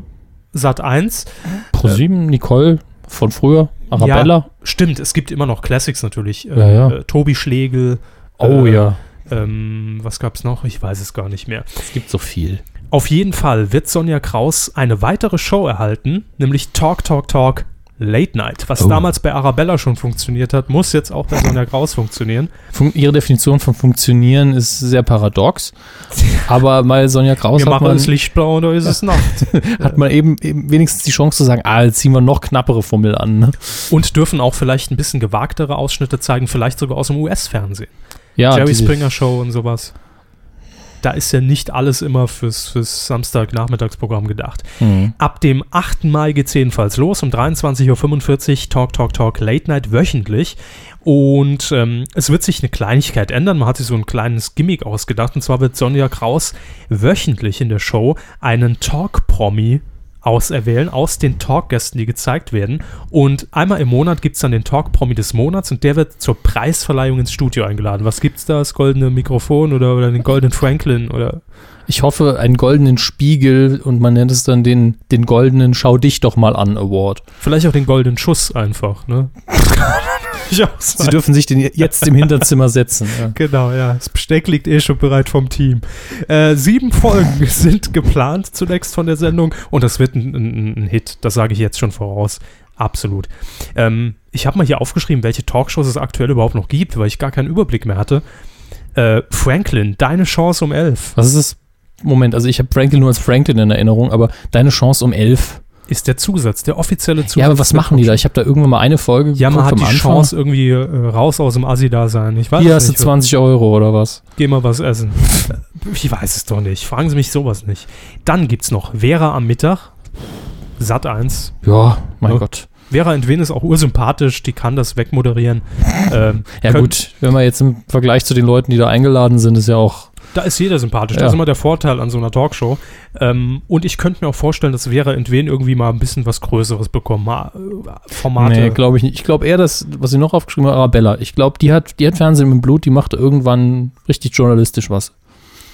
Sat1 ProSieben, Nicole von früher, Arabella. Stimmt, es gibt immer noch Classics natürlich. Äh, Ja, ja. Äh, Tobi Schlegel. Oh äh, ja, Ähm, was gab's noch? Ich weiß es gar nicht mehr. es gibt so viel. Auf jeden Fall wird Sonja Kraus eine weitere Show erhalten, nämlich Talk, Talk, Talk Late Night. Was Oh. damals bei Arabella schon funktioniert hat, muss jetzt auch bei Sonja Kraus funktionieren. Fun ihre Definition von funktionieren ist sehr paradox. Aber mal Sonja Kraus Wir hat machen man, es Lichtblau oder ist es Nacht? hat man eben, eben wenigstens die Chance zu sagen, ah, jetzt ziehen wir noch knappere Fummel an. Ne? Und dürfen auch vielleicht ein bisschen gewagtere Ausschnitte zeigen, vielleicht sogar aus dem US-Fernsehen. Ja, Jerry Springer Show und sowas. Da ist ja nicht alles immer fürs, fürs Samstagnachmittagsprogramm gedacht. Mhm. Ab dem 8. Mai geht es jedenfalls los, um 23.45 Uhr, Talk, Talk, Talk, Late Night wöchentlich. Und ähm, es wird sich eine Kleinigkeit ändern. Man hat sich so ein kleines Gimmick ausgedacht. Und zwar wird Sonja Kraus wöchentlich in der Show einen Talk-Promi auserwählen aus den Talkgästen, die gezeigt werden. Und einmal im Monat gibt es dann den Talk-Promi des Monats und der wird zur Preisverleihung ins Studio eingeladen. Was gibt's da? Das goldene Mikrofon oder, oder den goldenen Franklin oder Ich hoffe, einen goldenen Spiegel und man nennt es dann den, den goldenen Schau dich doch mal an Award. vielleicht auch den goldenen Schuss einfach, ne? Ich auch Sie dürfen sich den jetzt im Hinterzimmer setzen. Ja. Genau, ja. Das Besteck liegt eh schon bereit vom Team. Äh, sieben Folgen sind geplant zunächst von der Sendung und das wird ein, ein, ein Hit. Das sage ich jetzt schon voraus. Absolut. Ähm, ich habe mal hier aufgeschrieben, welche Talkshows es aktuell überhaupt noch gibt, weil ich gar keinen Überblick mehr hatte. Äh, Franklin, deine Chance um elf. Was ist das? Moment, also ich habe Franklin nur als Franklin in Erinnerung, aber deine Chance um elf. Ist der Zusatz, der offizielle Zusatz. Ja, aber was machen die da? Ich habe da irgendwann mal eine Folge Ja, man hat die Anfang. Chance irgendwie äh, raus aus dem Assi-Dasein. Ich weiß Hier es hast du nicht. 20 Euro oder was? Geh mal was essen. ich weiß es doch nicht. Fragen Sie mich sowas nicht. Dann gibt's noch Vera am Mittag. Sat 1. Ja, mein Ja. Gott. Vera Entwen ist auch ursympathisch, die kann das wegmoderieren. ähm, Ja gut, wenn man jetzt im Vergleich zu den Leuten, die da eingeladen sind, ist ja auch Da ist jeder sympathisch. Das Ja. ist immer der Vorteil an so einer Talkshow. Ähm, und ich könnte mir auch vorstellen, dass Vera Entwen irgendwie mal ein bisschen was Größeres bekommen. Mal, äh, Formate. Nee, glaube ich nicht. Ich glaube eher, dass, was sie noch aufgeschrieben hat, Arabella. Ich glaube, die hat, die hat Fernsehen im Blut, die macht irgendwann richtig journalistisch was.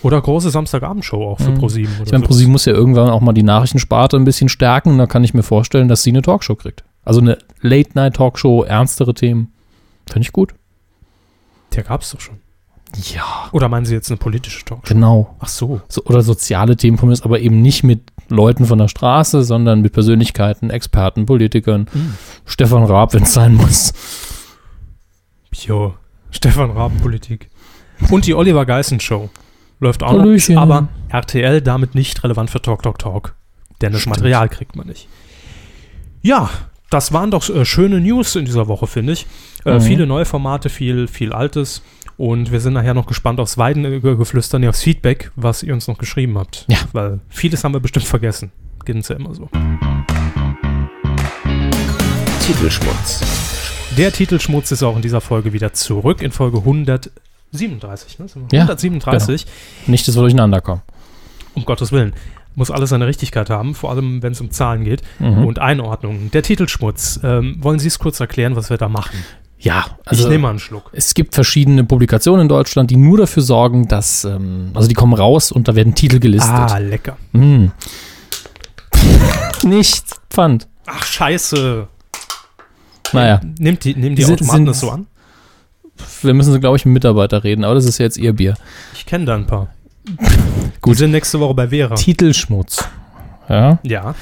Oder große Samstagabendshow auch für Mhm. ProSieben. Ich meine, so. ProSieben muss ja irgendwann auch mal die Nachrichtensparte ein bisschen stärken. Und da kann ich mir vorstellen, dass sie eine Talkshow kriegt. Also eine Late-Night-Talkshow, ernstere Themen. Finde ich gut. Der gab's doch schon. Ja, Oder meinen Sie jetzt eine politische Talkshow? genau. Ach so. So, oder soziale Themen von mir, ist, aber eben nicht mit Leuten von der Straße, sondern mit Persönlichkeiten, Experten, Politikern. Mhm. Stefan Raab, wenn es sein muss. Jo. Stefan Raben Politik. Und die Oliver Geissen Show. Läuft auch Hallöchen. noch. Aber RTL damit nicht relevant für Talk Talk Talk. Denn das Stimmt. Material kriegt man nicht. Ja, das waren doch äh, schöne News in dieser Woche, finde ich. Äh, Mhm. Viele neue Formate, viel, viel Altes. Und wir sind nachher noch gespannt aufs Weidengeflüster, nee, aufs Feedback, was ihr uns noch geschrieben habt. Ja. Weil vieles haben wir bestimmt vergessen. Geht uns ja immer so. Titelschmutz. Der Titelschmutz ist auch in dieser Folge wieder zurück, in Folge 137. Ne? Sind wir? Ja, 137. Nicht, dass wir durcheinander kommen. Um Gottes Willen. Muss alles seine Richtigkeit haben, vor allem wenn es um Zahlen geht Mhm. und Einordnungen. Der Titelschmutz. Ähm, wollen Sie es kurz erklären, was wir da machen? Ja, also ich nehme mal einen Schluck. es gibt verschiedene Publikationen in Deutschland, die nur dafür sorgen, dass, ähm, also die kommen raus und da werden Titel gelistet. Ah, lecker. Mm. Nicht Pfand. Ach, scheiße. Naja, Nehmt die, nehmen die Sind- Automaten sind- das so an? wir müssen, glaube ich, mit Mitarbeiter reden, aber das ist ja jetzt ihr Bier. Ich kenne da ein paar. Gut. Die sind nächste Woche bei Vera. Titelschmutz. Ja. Ja.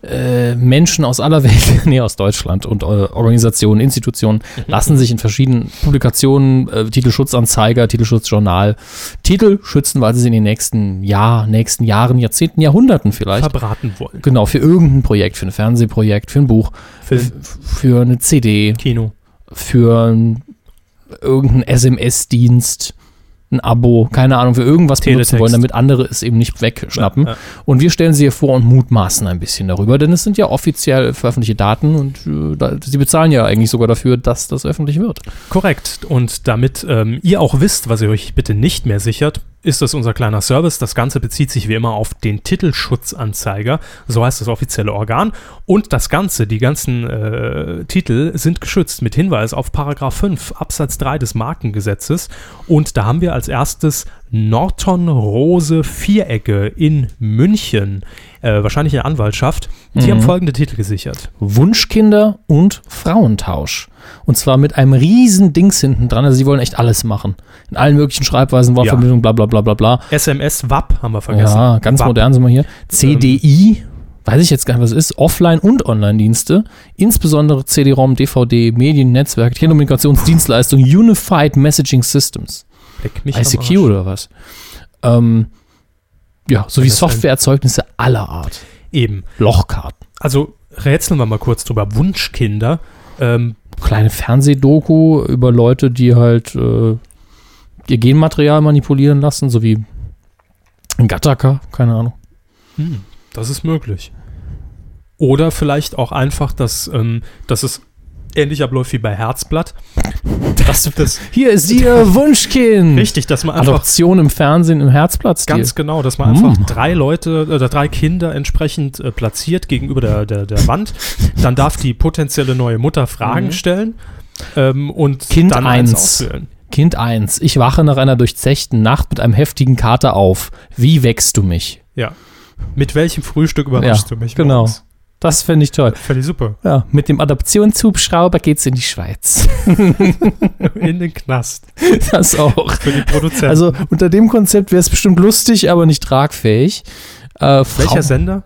Äh, Menschen aus aller Welt, nee, aus Deutschland und äh, Organisationen, Institutionen lassen sich in verschiedenen Publikationen, äh, Titelschutzanzeiger, Titelschutzjournal, Titel schützen, weil sie sie in den nächsten Jahr, nächsten Jahren, Jahrzehnten, Jahrhunderten vielleicht, Verbraten wollen. genau, für irgendein Projekt, für ein Fernsehprojekt, für ein Buch, Film, f- für eine CD, Kino. für ein, irgendeinen SMS-Dienst, ein Abo, keine Ahnung, für irgendwas benutzen Teletext. wollen, damit andere es eben nicht wegschnappen. Ja, ja. Und wir stellen sie hier vor und mutmaßen ein bisschen darüber, denn es sind ja offiziell veröffentlichte Daten und äh, da, sie bezahlen ja eigentlich sogar dafür, dass das öffentlich wird. Korrekt. Und damit ähm, ihr auch wisst, was ihr euch bitte nicht mehr sichert, ist das unser kleiner Service. Das Ganze bezieht sich wie immer auf den Titelschutzanzeiger, so heißt das offizielle Organ. Und das Ganze, die ganzen äh, Titel sind geschützt mit Hinweis auf Paragraph 5 Absatz 3 des Markengesetzes. Und da haben wir als erstes Norton Rose Vierecke in München, äh, wahrscheinlich eine Anwaltschaft. Die Mhm. haben folgende Titel gesichert. Wunschkinder und Frauentausch. Und zwar mit einem riesen Dings hinten dran. Also sie wollen echt alles machen. In allen möglichen Schreibweisen, Wortverbindungen, bla bla bla bla bla. SMS WAP haben wir vergessen. Ja, ganz WAP. modern sind wir hier. CDI, weiß ich jetzt gar nicht, was es ist. Offline- und Online-Dienste. Insbesondere CD-ROM, DVD, Medien, Netzwerk, Telekommunikationsdienstleistungen, Unified Messaging Systems. Leck mich ICQ oder was? Ähm, ja, sowie Softwareerzeugnisse aller Art. Eben. Lochkarten. Also rätseln wir mal kurz drüber. Wunschkinder. Ähm, Kleine Fernsehdoku über Leute, die halt äh, ihr Genmaterial manipulieren lassen, so wie ein Gattaker, keine Ahnung. hm, das ist möglich. Oder vielleicht auch einfach, dass, ähm, dass es ähnlich abläuft wie bei Herzblatt. Das, das, Hier ist ihr Wunschkind. richtig, dass man einfach Adoption im Fernsehen im Herzplatz. Ganz genau, dass man Mm. einfach drei Leute oder drei Kinder entsprechend äh, platziert gegenüber der, der, der Wand. Dann darf die potenzielle neue Mutter Fragen Mhm. stellen ähm, und Kind dann eins. auswählen. Kind 1. Ich wache nach einer durchzechten Nacht mit einem heftigen Kater auf. Wie wächst du mich? Ja. Mit welchem Frühstück überraschst Ja, du mich? genau. Das fände ich toll. Ich super. Ja, mit dem Adoptionshubschrauber geht's in die Schweiz. In den Knast. Das auch. Für die Produzenten. Also unter dem Konzept wäre es bestimmt lustig, aber nicht tragfähig. Äh, welcher Sender?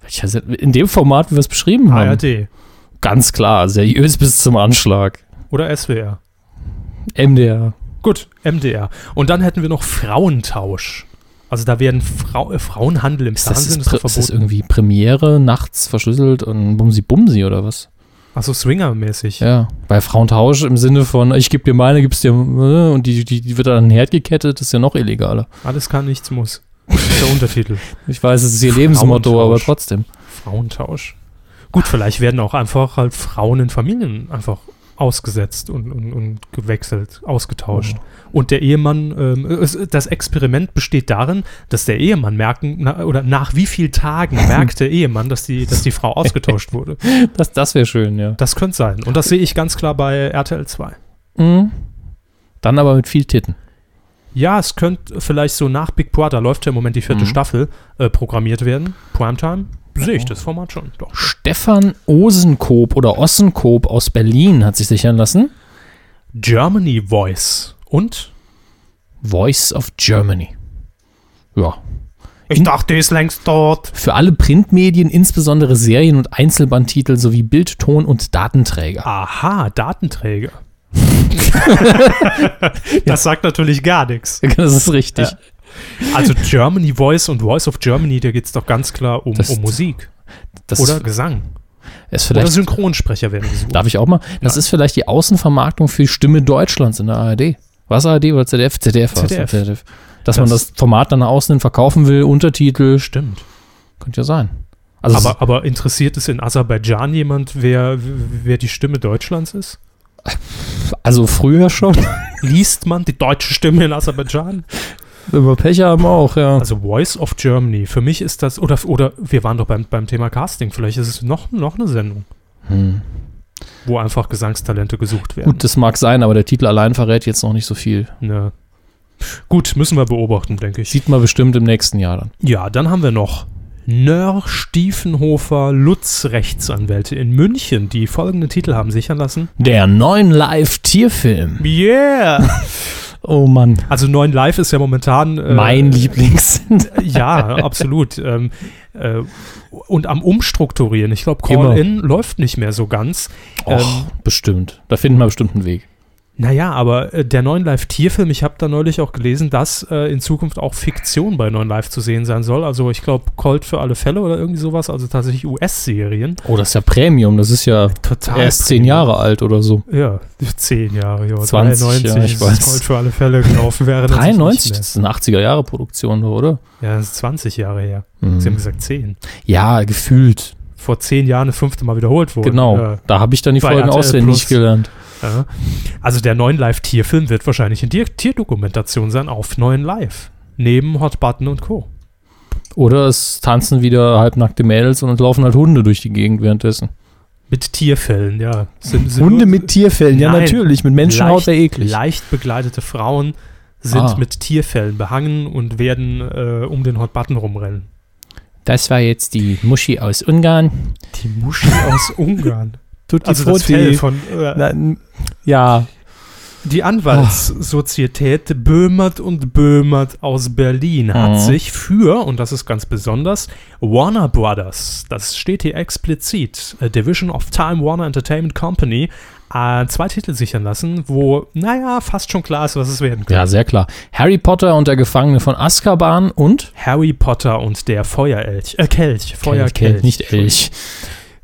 welcher Sender? In dem Format, wie wir es beschrieben haben. ARD. Ganz klar, seriös bis zum Anschlag. Oder SWR. MDR. Gut, MDR. Und dann hätten wir noch Frauentausch. Also da werden Frau, äh, Frauenhandel im Ist das, Fernsehen ist, ist doch ist das irgendwie Premiere, nachts verschlüsselt und Bumsi Bumsi oder was? Achso, Swinger-mäßig. Ja, bei Frauentausch im Sinne von, ich gebe dir meine, gibst dir, äh, und die, die, die wird dann an den Herd gekettet, das ist ja noch illegaler. Alles kann, nichts muss. Das ist der Untertitel. Ich weiß, es ist ihr Lebensmotto, aber trotzdem. Frauentausch. Gut, vielleicht werden auch einfach halt Frauen in Familien einfach ausgesetzt und, und, und gewechselt, ausgetauscht. Und der Ehemann, ähm, es, das Experiment besteht darin, dass der Ehemann merken, na, oder nach wie vielen Tagen merkt der Ehemann, dass die, dass die Frau ausgetauscht wurde. Das, das wäre schön, ja. Das könnte sein. Und das sehe ich ganz klar bei RTL 2. Mhm. Dann aber mit viel Titten. Ja, es könnte vielleicht so nach Big Brother, läuft ja im Moment die vierte Mhm. Staffel, äh, programmiert werden. Primetime. Sehe ich das Format schon. Doch. Stefan Osenkoop oder Ossenkoop aus Berlin hat sich sichern lassen. Germany Voice. Und? Voice of Germany. Ja. Ich dachte, die ist längst tot. Für alle Printmedien, insbesondere Serien- und Einzelbandtitel sowie Bild, Ton und Datenträger. Aha, Datenträger. das sagt natürlich gar nichts. Das ist richtig. Ja. Also Germany Voice und Voice of Germany, da geht es doch ganz klar um, Das- um Musik. Das oder Gesang. ist Oder vielleicht, Synchronsprecher werden gesucht. darf ich auch mal? Das Ja. ist vielleicht die Außenvermarktung für die Stimme Deutschlands in der ARD. Was ARD oder ZDF? ZDF. war's, ZDF. ZDF. Dass man Das- das Format dann nach außen verkaufen will, Untertitel, Stimmt. könnte ja sein. Also aber, aber interessiert es in Aserbaidschan jemand, wer, wer die Stimme Deutschlands ist? also früher schon. Liest man die deutsche Stimme in Aserbaidschan? Wenn wir Pech haben auch, ja. Also Voice of Germany. Für mich ist das, oder, oder wir waren doch beim, beim Thema Casting, vielleicht ist es noch, noch eine Sendung, Hm. wo einfach Gesangstalente gesucht werden. Gut, das mag sein, aber der Titel allein verrät jetzt noch nicht so viel. Ja. Gut, müssen wir beobachten, denke ich. Sieht man bestimmt im nächsten Jahr dann. Ja, dann haben wir noch Nörr Stiefenhofer Lutz Rechtsanwälte in München, die folgenden Titel haben sichern lassen. Der neuen Live-Tierfilm. Yeah! Oh Mann. Also 9 Live ist ja momentan äh, mein Lieblings. Ja, absolut. ähm, äh, und am Umstrukturieren. Ich glaube. Call-In läuft nicht mehr so ganz. Och, Ähm, bestimmt. Da finden wir bestimmt einen Weg. Naja, aber äh, der 9 Live Tierfilm, ich habe da neulich auch gelesen, dass äh, in Zukunft auch Fiktion bei 9 Live zu sehen sein soll. Also ich glaube, Colt für alle Fälle oder irgendwie sowas, also tatsächlich US-Serien. Oh, das ist ja Premium. Das ist ja Total. erst zehn. Jahre alt oder so. Ja, zehn Jahre, ja. 20, ja, ich weiß. Colt für alle Fälle gelaufen wäre. das 93? nicht Das ist eine 80er-Jahre-Produktion, oder? Ja, das ist 20 Jahre her. Mhm. Sie haben gesagt zehn. Ja, gefühlt. Vor zehn Jahren das fünfte Mal wiederholt wurde. Genau. Ja. Da habe ich dann die Bei Folgen RTL auswendig Plus. gelernt. Ja. Also der neuen Live-Tierfilm wird wahrscheinlich eine Tier Tierdokumentation sein auf neuen Live. Neben Hot Button und Co. Oder es tanzen wieder halbnackte Mädels und es laufen halt Hunde durch die Gegend währenddessen. Mit Tierfällen, ja. Sind, sind Hunde mit Tierfällen, ja Nein. natürlich. Mit Menschenhaut wäre eklig. leicht begleitete Frauen sind Ah. mit Tierfällen behangen und werden äh, um den Hot Button rumrennen. Das war jetzt die Muschi aus Ungarn. Die Muschi aus Ungarn. Tutti Also Fell von äh, Na, ja, Die Anwaltssozietät Böhmert und Böhmert aus Berlin hat Mhm. sich für, und das ist ganz besonders, Warner Brothers, das steht hier explizit, Division of Time Warner Entertainment Company, äh, zwei Titel sichern lassen, wo, naja, fast schon klar ist, was es werden könnte. ja, sehr klar. Harry Potter und der Gefangene von Azkaban und Harry Potter und der Feuerelch, äh, Kelch, Feuerkelch. Kelch, nicht Elch.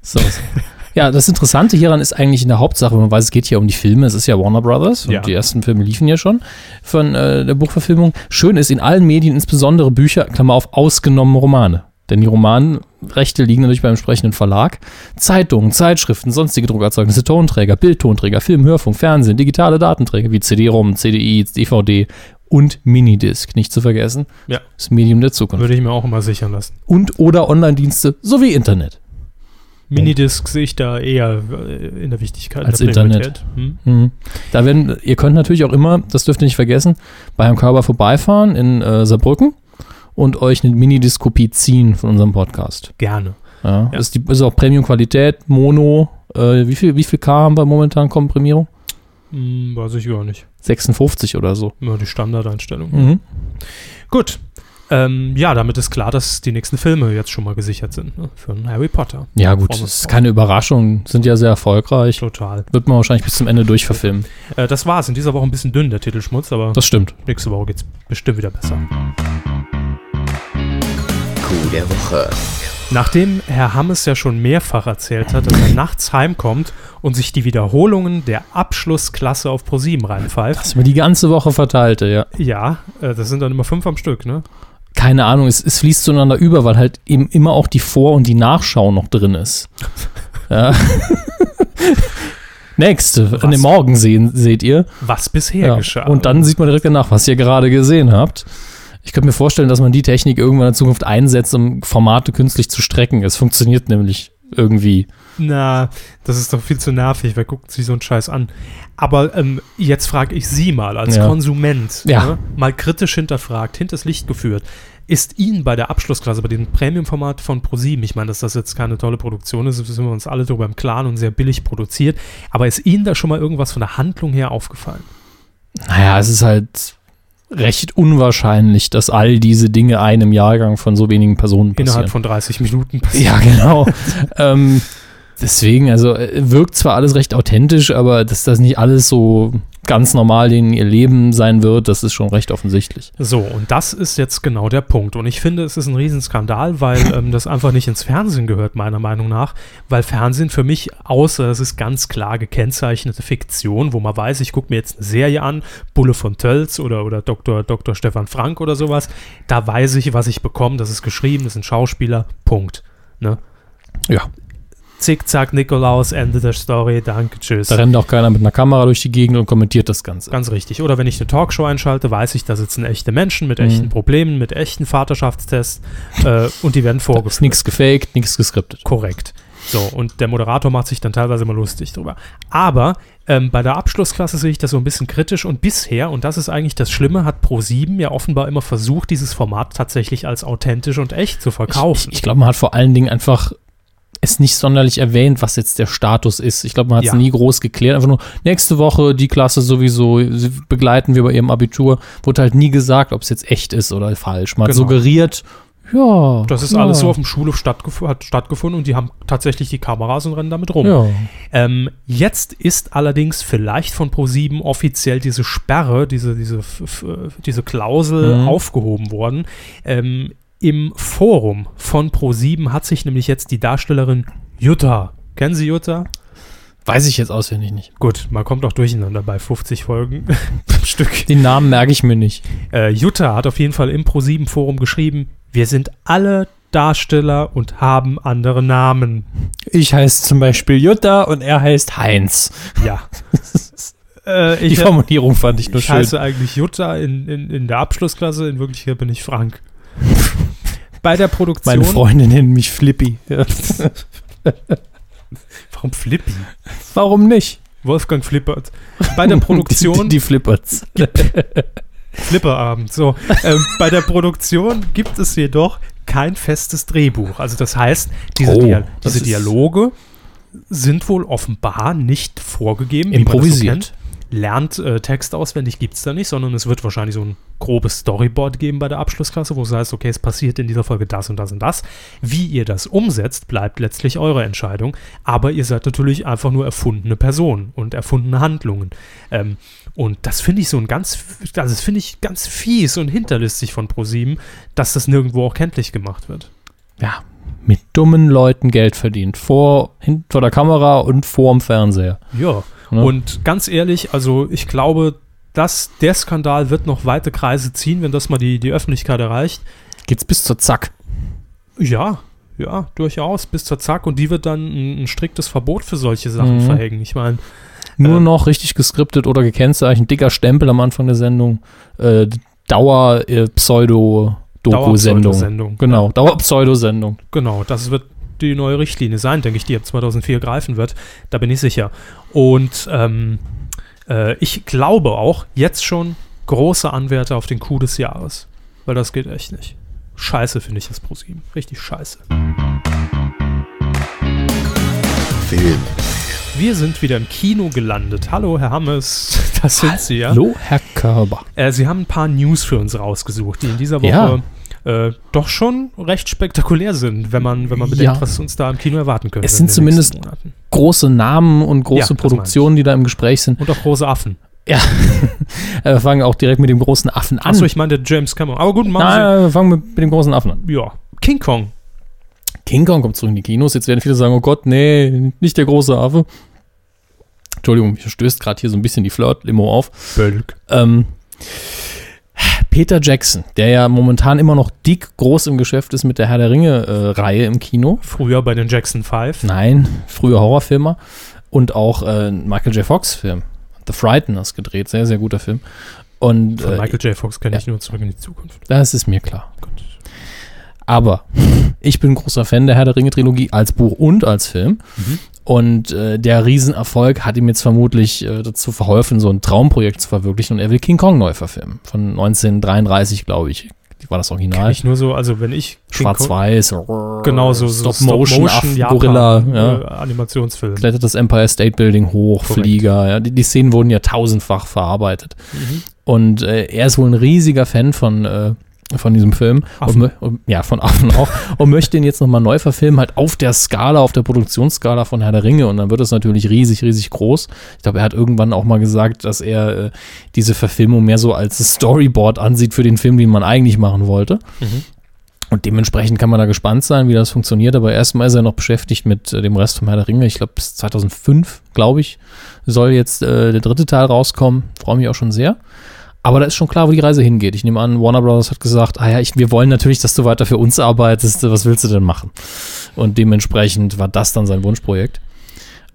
So. ja, das Interessante hieran ist eigentlich in der Hauptsache, wenn man weiß, es geht hier um die Filme, es ist ja Warner Brothers und Ja. die ersten Filme liefen ja schon von äh, der Buchverfilmung. Schön ist in allen Medien, insbesondere Bücher, Klammer auf, ausgenommen Romane. Denn die Romanrechte liegen natürlich beim entsprechenden Verlag. Zeitungen, Zeitschriften, sonstige Druckerzeugnisse, Tonträger, Bildtonträger, Film, Hörfunk, Fernsehen, digitale Datenträger wie CD-ROM, CDI, DVD und Minidisc, nicht zu vergessen. Ja. Das Medium der Zukunft. Würde ich mir auch immer sichern lassen. Und oder Online-Dienste sowie Internet. Minidisc sehe ich da eher äh, in der Wichtigkeit. Als der Internet. Hm? Mhm. Da werden, ihr könnt natürlich auch immer, das dürft ihr nicht vergessen, bei einem Körper vorbeifahren in äh, Saarbrücken und euch eine Mini-Diskopie ziehen von unserem Podcast. Gerne. Ja, Ja. Ist, die, ist auch Premium-Qualität, Mono. Äh, wie, viel, wie viel K haben wir momentan Komprimierung? Hm, weiß ich gar nicht. 56 oder so. Nur die Standardeinstellung. Mhm. Gut. Ähm, ja, damit ist klar, dass die nächsten Filme jetzt schon mal gesichert sind. Ne? Für einen Harry Potter. Ja, gut, das ist keine Überraschung, sind ja sehr erfolgreich. Total. Wird man wahrscheinlich bis zum Ende durchverfilmen. Äh, das war's. In dieser Woche ein bisschen dünn, der Titelschmutz, aber Das stimmt. nächste Woche geht's bestimmt wieder besser. Coup der Woche. Nachdem Herr Hammes ja schon mehrfach erzählt hat, dass er nachts heimkommt und sich die Wiederholungen der Abschlussklasse auf ProSieben reinpfeift. Das mir die ganze Woche verteilte, ja. Ja, äh, das sind dann immer fünf am Stück, ne? Keine Ahnung, es, es fließt zueinander über, weil halt eben immer auch die Vor- und die Nachschau noch drin ist. Ja. Nächste, Was? an dem Morgen sehen, seht ihr. Was bisher Ja. geschah. Und dann sieht man direkt danach, was ihr gerade gesehen habt. Ich könnte mir vorstellen, dass man die Technik irgendwann in Zukunft einsetzt, um Formate künstlich zu strecken. Es funktioniert nämlich irgendwie. Na, das ist doch viel zu nervig. Wer guckt sich so einen Scheiß an? Aber ähm, jetzt frage ich Sie mal als Ja. Konsument, Ja. ne, mal kritisch hinterfragt, hinters Licht geführt. Ist Ihnen bei der Abschlussklasse, bei dem Premium-Format von ProSieben, ich meine, dass das jetzt keine tolle Produktion ist, sind wir uns alle darüber im Klaren und sehr billig produziert, aber ist Ihnen da schon mal irgendwas von der Handlung her aufgefallen? Naja, es ist halt recht unwahrscheinlich, dass all diese Dinge einem Jahrgang von so wenigen Personen passieren. Innerhalb von 30 Minuten passiert. Ja, genau. ähm, deswegen, also äh, wirkt zwar alles recht authentisch, aber dass das nicht alles so ganz normal in ihr Leben sein wird, das ist schon recht offensichtlich. So, und das ist jetzt genau der Punkt. Und ich finde, es ist ein Riesenskandal, weil ähm, das einfach nicht ins Fernsehen gehört, meiner Meinung nach. Weil Fernsehen für mich, außer es ist ganz klar gekennzeichnete Fiktion, wo man weiß, ich gucke mir jetzt eine Serie an, Bulle von Tölz oder, oder Dr. Dr. Stefan Frank oder sowas, da weiß ich, was ich bekomme. Das ist geschrieben, das sind Schauspieler, Punkt. Ne? Ja. Zickzack, Nikolaus, Ende der Story, danke, tschüss. Da rennt auch keiner mit einer Kamera durch die Gegend und kommentiert das Ganze. Ganz richtig. Oder wenn ich eine Talkshow einschalte, weiß ich, da sitzen echte Menschen mit Mhm. echten Problemen, mit echten Vaterschaftstests äh, und die werden Da ist vorgeführt. nichts gefaked, nichts geskriptet. Korrekt. So, und der Moderator macht sich dann teilweise immer lustig drüber. Aber ähm, bei der Abschlussklasse sehe ich das so ein bisschen kritisch und bisher, und das ist eigentlich das Schlimme, hat Pro7 ja offenbar immer versucht, dieses Format tatsächlich als authentisch und echt zu verkaufen. Ich, ich glaube, man hat vor allen Dingen einfach es nicht sonderlich erwähnt, was jetzt der Status ist. Ich glaube, man hat es Ja. nie groß geklärt. Einfach nur, nächste Woche die Klasse sowieso begleiten wir bei ihrem Abitur. Wurde halt nie gesagt, ob es jetzt echt ist oder falsch. Man hat Genau. suggeriert, ja. das ist ja, alles so auf dem Schulhof stattgef hat stattgefunden und die haben tatsächlich die Kameras und rennen damit rum. Ja. Ähm, jetzt ist allerdings vielleicht von Pro7 offiziell diese Sperre, diese, diese, diese Klausel Mhm. aufgehoben worden. Ähm, Im Forum von Pro7 hat sich nämlich jetzt die Darstellerin Jutta. Kennen Sie Jutta? Weiß ich jetzt auswendig nicht. Gut, man kommt auch durcheinander bei 50 Folgen Stück. Den Namen merke ich mir nicht. Äh, Jutta hat auf jeden Fall im Pro7-Forum geschrieben, wir sind alle Darsteller und haben andere Namen. Ich heiße zum Beispiel Jutta und er heißt Heinz. Ja. äh, Die ich, Formulierung fand ich nur Ich schön. heiße eigentlich Jutta in, in, in der Abschlussklasse, in Wirklichkeit bin ich Frank. Bei der Produktion. Meine Freunde nennen mich Flippy. Ja. Warum Flippy? Warum nicht? Wolfgang Flippert. Bei der Produktion. Die, die, die Flipperts. Flipperabend. So. ähm, bei der Produktion gibt es jedoch kein festes Drehbuch. Also, das heißt, diese, Oh, Dia das diese Dialoge sind wohl offenbar nicht vorgegeben. wie man das so Improvisiert. Lernt äh, Text auswendig gibt es da nicht, sondern es wird wahrscheinlich so ein grobes Storyboard geben bei der Abschlussklasse, wo es heißt, okay, es passiert in dieser Folge das und das und das. Wie ihr das umsetzt, bleibt letztlich eure Entscheidung, aber ihr seid natürlich einfach nur erfundene Personen und erfundene Handlungen. Ähm, und das finde ich so ein ganz, also das finde ich ganz fies und hinterlistig von ProSieben, dass das nirgendwo auch kenntlich gemacht wird. Ja, mit dummen Leuten Geld verdient. Vor, hin, vor der Kamera und vor dem Fernseher. Ja. Ne? Und ganz ehrlich, also ich glaube, dass der Skandal wird noch weite Kreise ziehen, wenn das mal die, die Öffentlichkeit erreicht. Geht's bis zur Zack. Ja, ja, durchaus, bis zur Zack. Und die wird dann ein, ein striktes Verbot für solche Sachen Mhm. verhängen. Ich meine, Nur Ähm. noch richtig geskriptet oder gekennzeichnet. Dicker Stempel am Anfang der Sendung. Äh, Dauer äh. Genau, Dauer-Pseudo-Sendung. Genau, das wird die neue Richtlinie sein, denke ich, die ab 2004 greifen wird. Da bin ich sicher. Und ähm, äh, ich glaube auch jetzt schon große Anwärter auf den Coup des Jahres. Weil das geht echt nicht. Scheiße finde ich das ProSieben. Richtig scheiße. Film, Wir sind wieder im Kino gelandet. Hallo, Herr Hammes. Das sind Sie, ja? Hallo, Herr Körber. Äh, Sie haben ein paar News für uns rausgesucht, die in dieser Ja. Äh, doch schon recht spektakulär sind, wenn man, wenn man bedenkt, Ja. was uns da im Kino erwarten könnte. Es in sind zumindest-. Große Namen und Ja, große meine Produktionen, die da im Gespräch sind. Und auch große Affen. Ja, Äh, wir fangen auch direkt mit dem großen Affen an. Achso, ich meine der James Cameron. Aber gut, machen Nein, wir fangen mit, mit dem großen Affen an. Ja. King Kong. King Kong kommt zurück in die Kinos. Jetzt werden viele sagen, oh Gott, nee, nicht der große Affe. Entschuldigung, mir stößt gerade hier so ein bisschen die Flirt-Limo auf. Bölk. Ähm, Peter Jackson, der ja momentan immer noch dick groß im Geschäft ist mit der Herr der Ringe-Reihe im Kino. Früher bei den Jackson 5. Nein, früher Horrorfilmer. Und auch äh, Michael J. Fox-Film. The Frighteners gedreht, sehr, sehr guter Film. Und Von äh, Michael J. Fox kenne ja. ich nur zurück in die Zukunft. das ist mir klar. Aber ich bin ein großer Fan der Herr der Ringe-Trilogie als Buch und als Film. Mhm. Und äh, der Riesenerfolg hat ihm jetzt vermutlich äh, dazu verholfen, so ein Traumprojekt zu verwirklichen. Und er will King Kong neu verfilmen. Von 1933, glaube ich. War das Kenn Original? ich nur so, also wenn ich Schwarz-Weiß. Genau, so, so Stop-Motion, Affen, Gorilla. Ja. äh, Animationsfilm. Klettert das Empire State Building hoch, Korrekt. Flieger. Ja. Die, die Szenen wurden ja tausendfach verarbeitet. Mhm. Und äh, er ist wohl ein riesiger Fan von, äh, von diesem Film. Und, Affen. und, ja, von Affen auch. und möchte ihn jetzt nochmal neu verfilmen, halt auf der Skala, auf der Produktionsskala von Herr der Ringe. Und dann wird es natürlich riesig, riesig groß. Ich glaube, er hat irgendwann auch mal gesagt, dass er äh, diese Verfilmung mehr so als Storyboard ansieht für den Film, den man eigentlich machen wollte. Mhm. Und dementsprechend kann man da gespannt sein, wie das funktioniert. Aber erstmal ist er noch beschäftigt mit äh, dem Rest vom Herr der Ringe. Ich glaube, bis 2005, glaube ich, soll jetzt äh, der dritte Teil rauskommen. Freue mich auch schon sehr. Aber da ist schon klar, wo die Reise hingeht. Ich nehme an, Warner Brothers hat gesagt, ah ja, ich, wir wollen natürlich, dass du weiter für uns arbeitest. Was willst du denn machen? Und dementsprechend war das dann sein Wunschprojekt.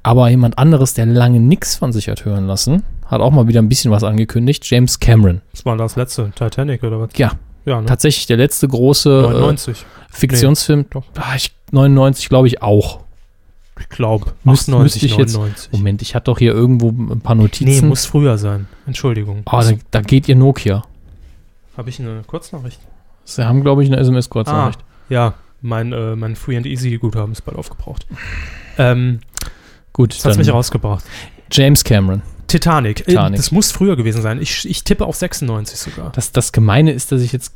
Aber jemand anderes, der lange nichts von sich hat hören lassen, hat auch mal wieder ein bisschen was angekündigt. James Cameron. Was war das letzte? Titanic oder was? Ja, Ja, ne? tatsächlich der letzte große äh, 99. Fiktionsfilm. doch. Ah, ich, 99 glaube ich auch. Ich glaube. Müsst- 98, müsste ich jetzt- 99. Moment, ich hatte doch hier irgendwo ein paar Nee, Notizen. muss früher sein. Entschuldigung. Ah, da, da geht ihr Nokia. Habe ich eine Kurznachricht? Sie haben, glaube ich, eine SMS-Kurznachricht. Ja, mein, äh, mein Free and Easy Guthaben ist bald aufgebraucht. Ähm, Gut, das hat mich rausgebracht. James Cameron. Titanic. Äh, Titanic. Das muss früher gewesen sein. Ich, ich tippe auf 96 sogar. Das, das Gemeine ist, dass ich jetzt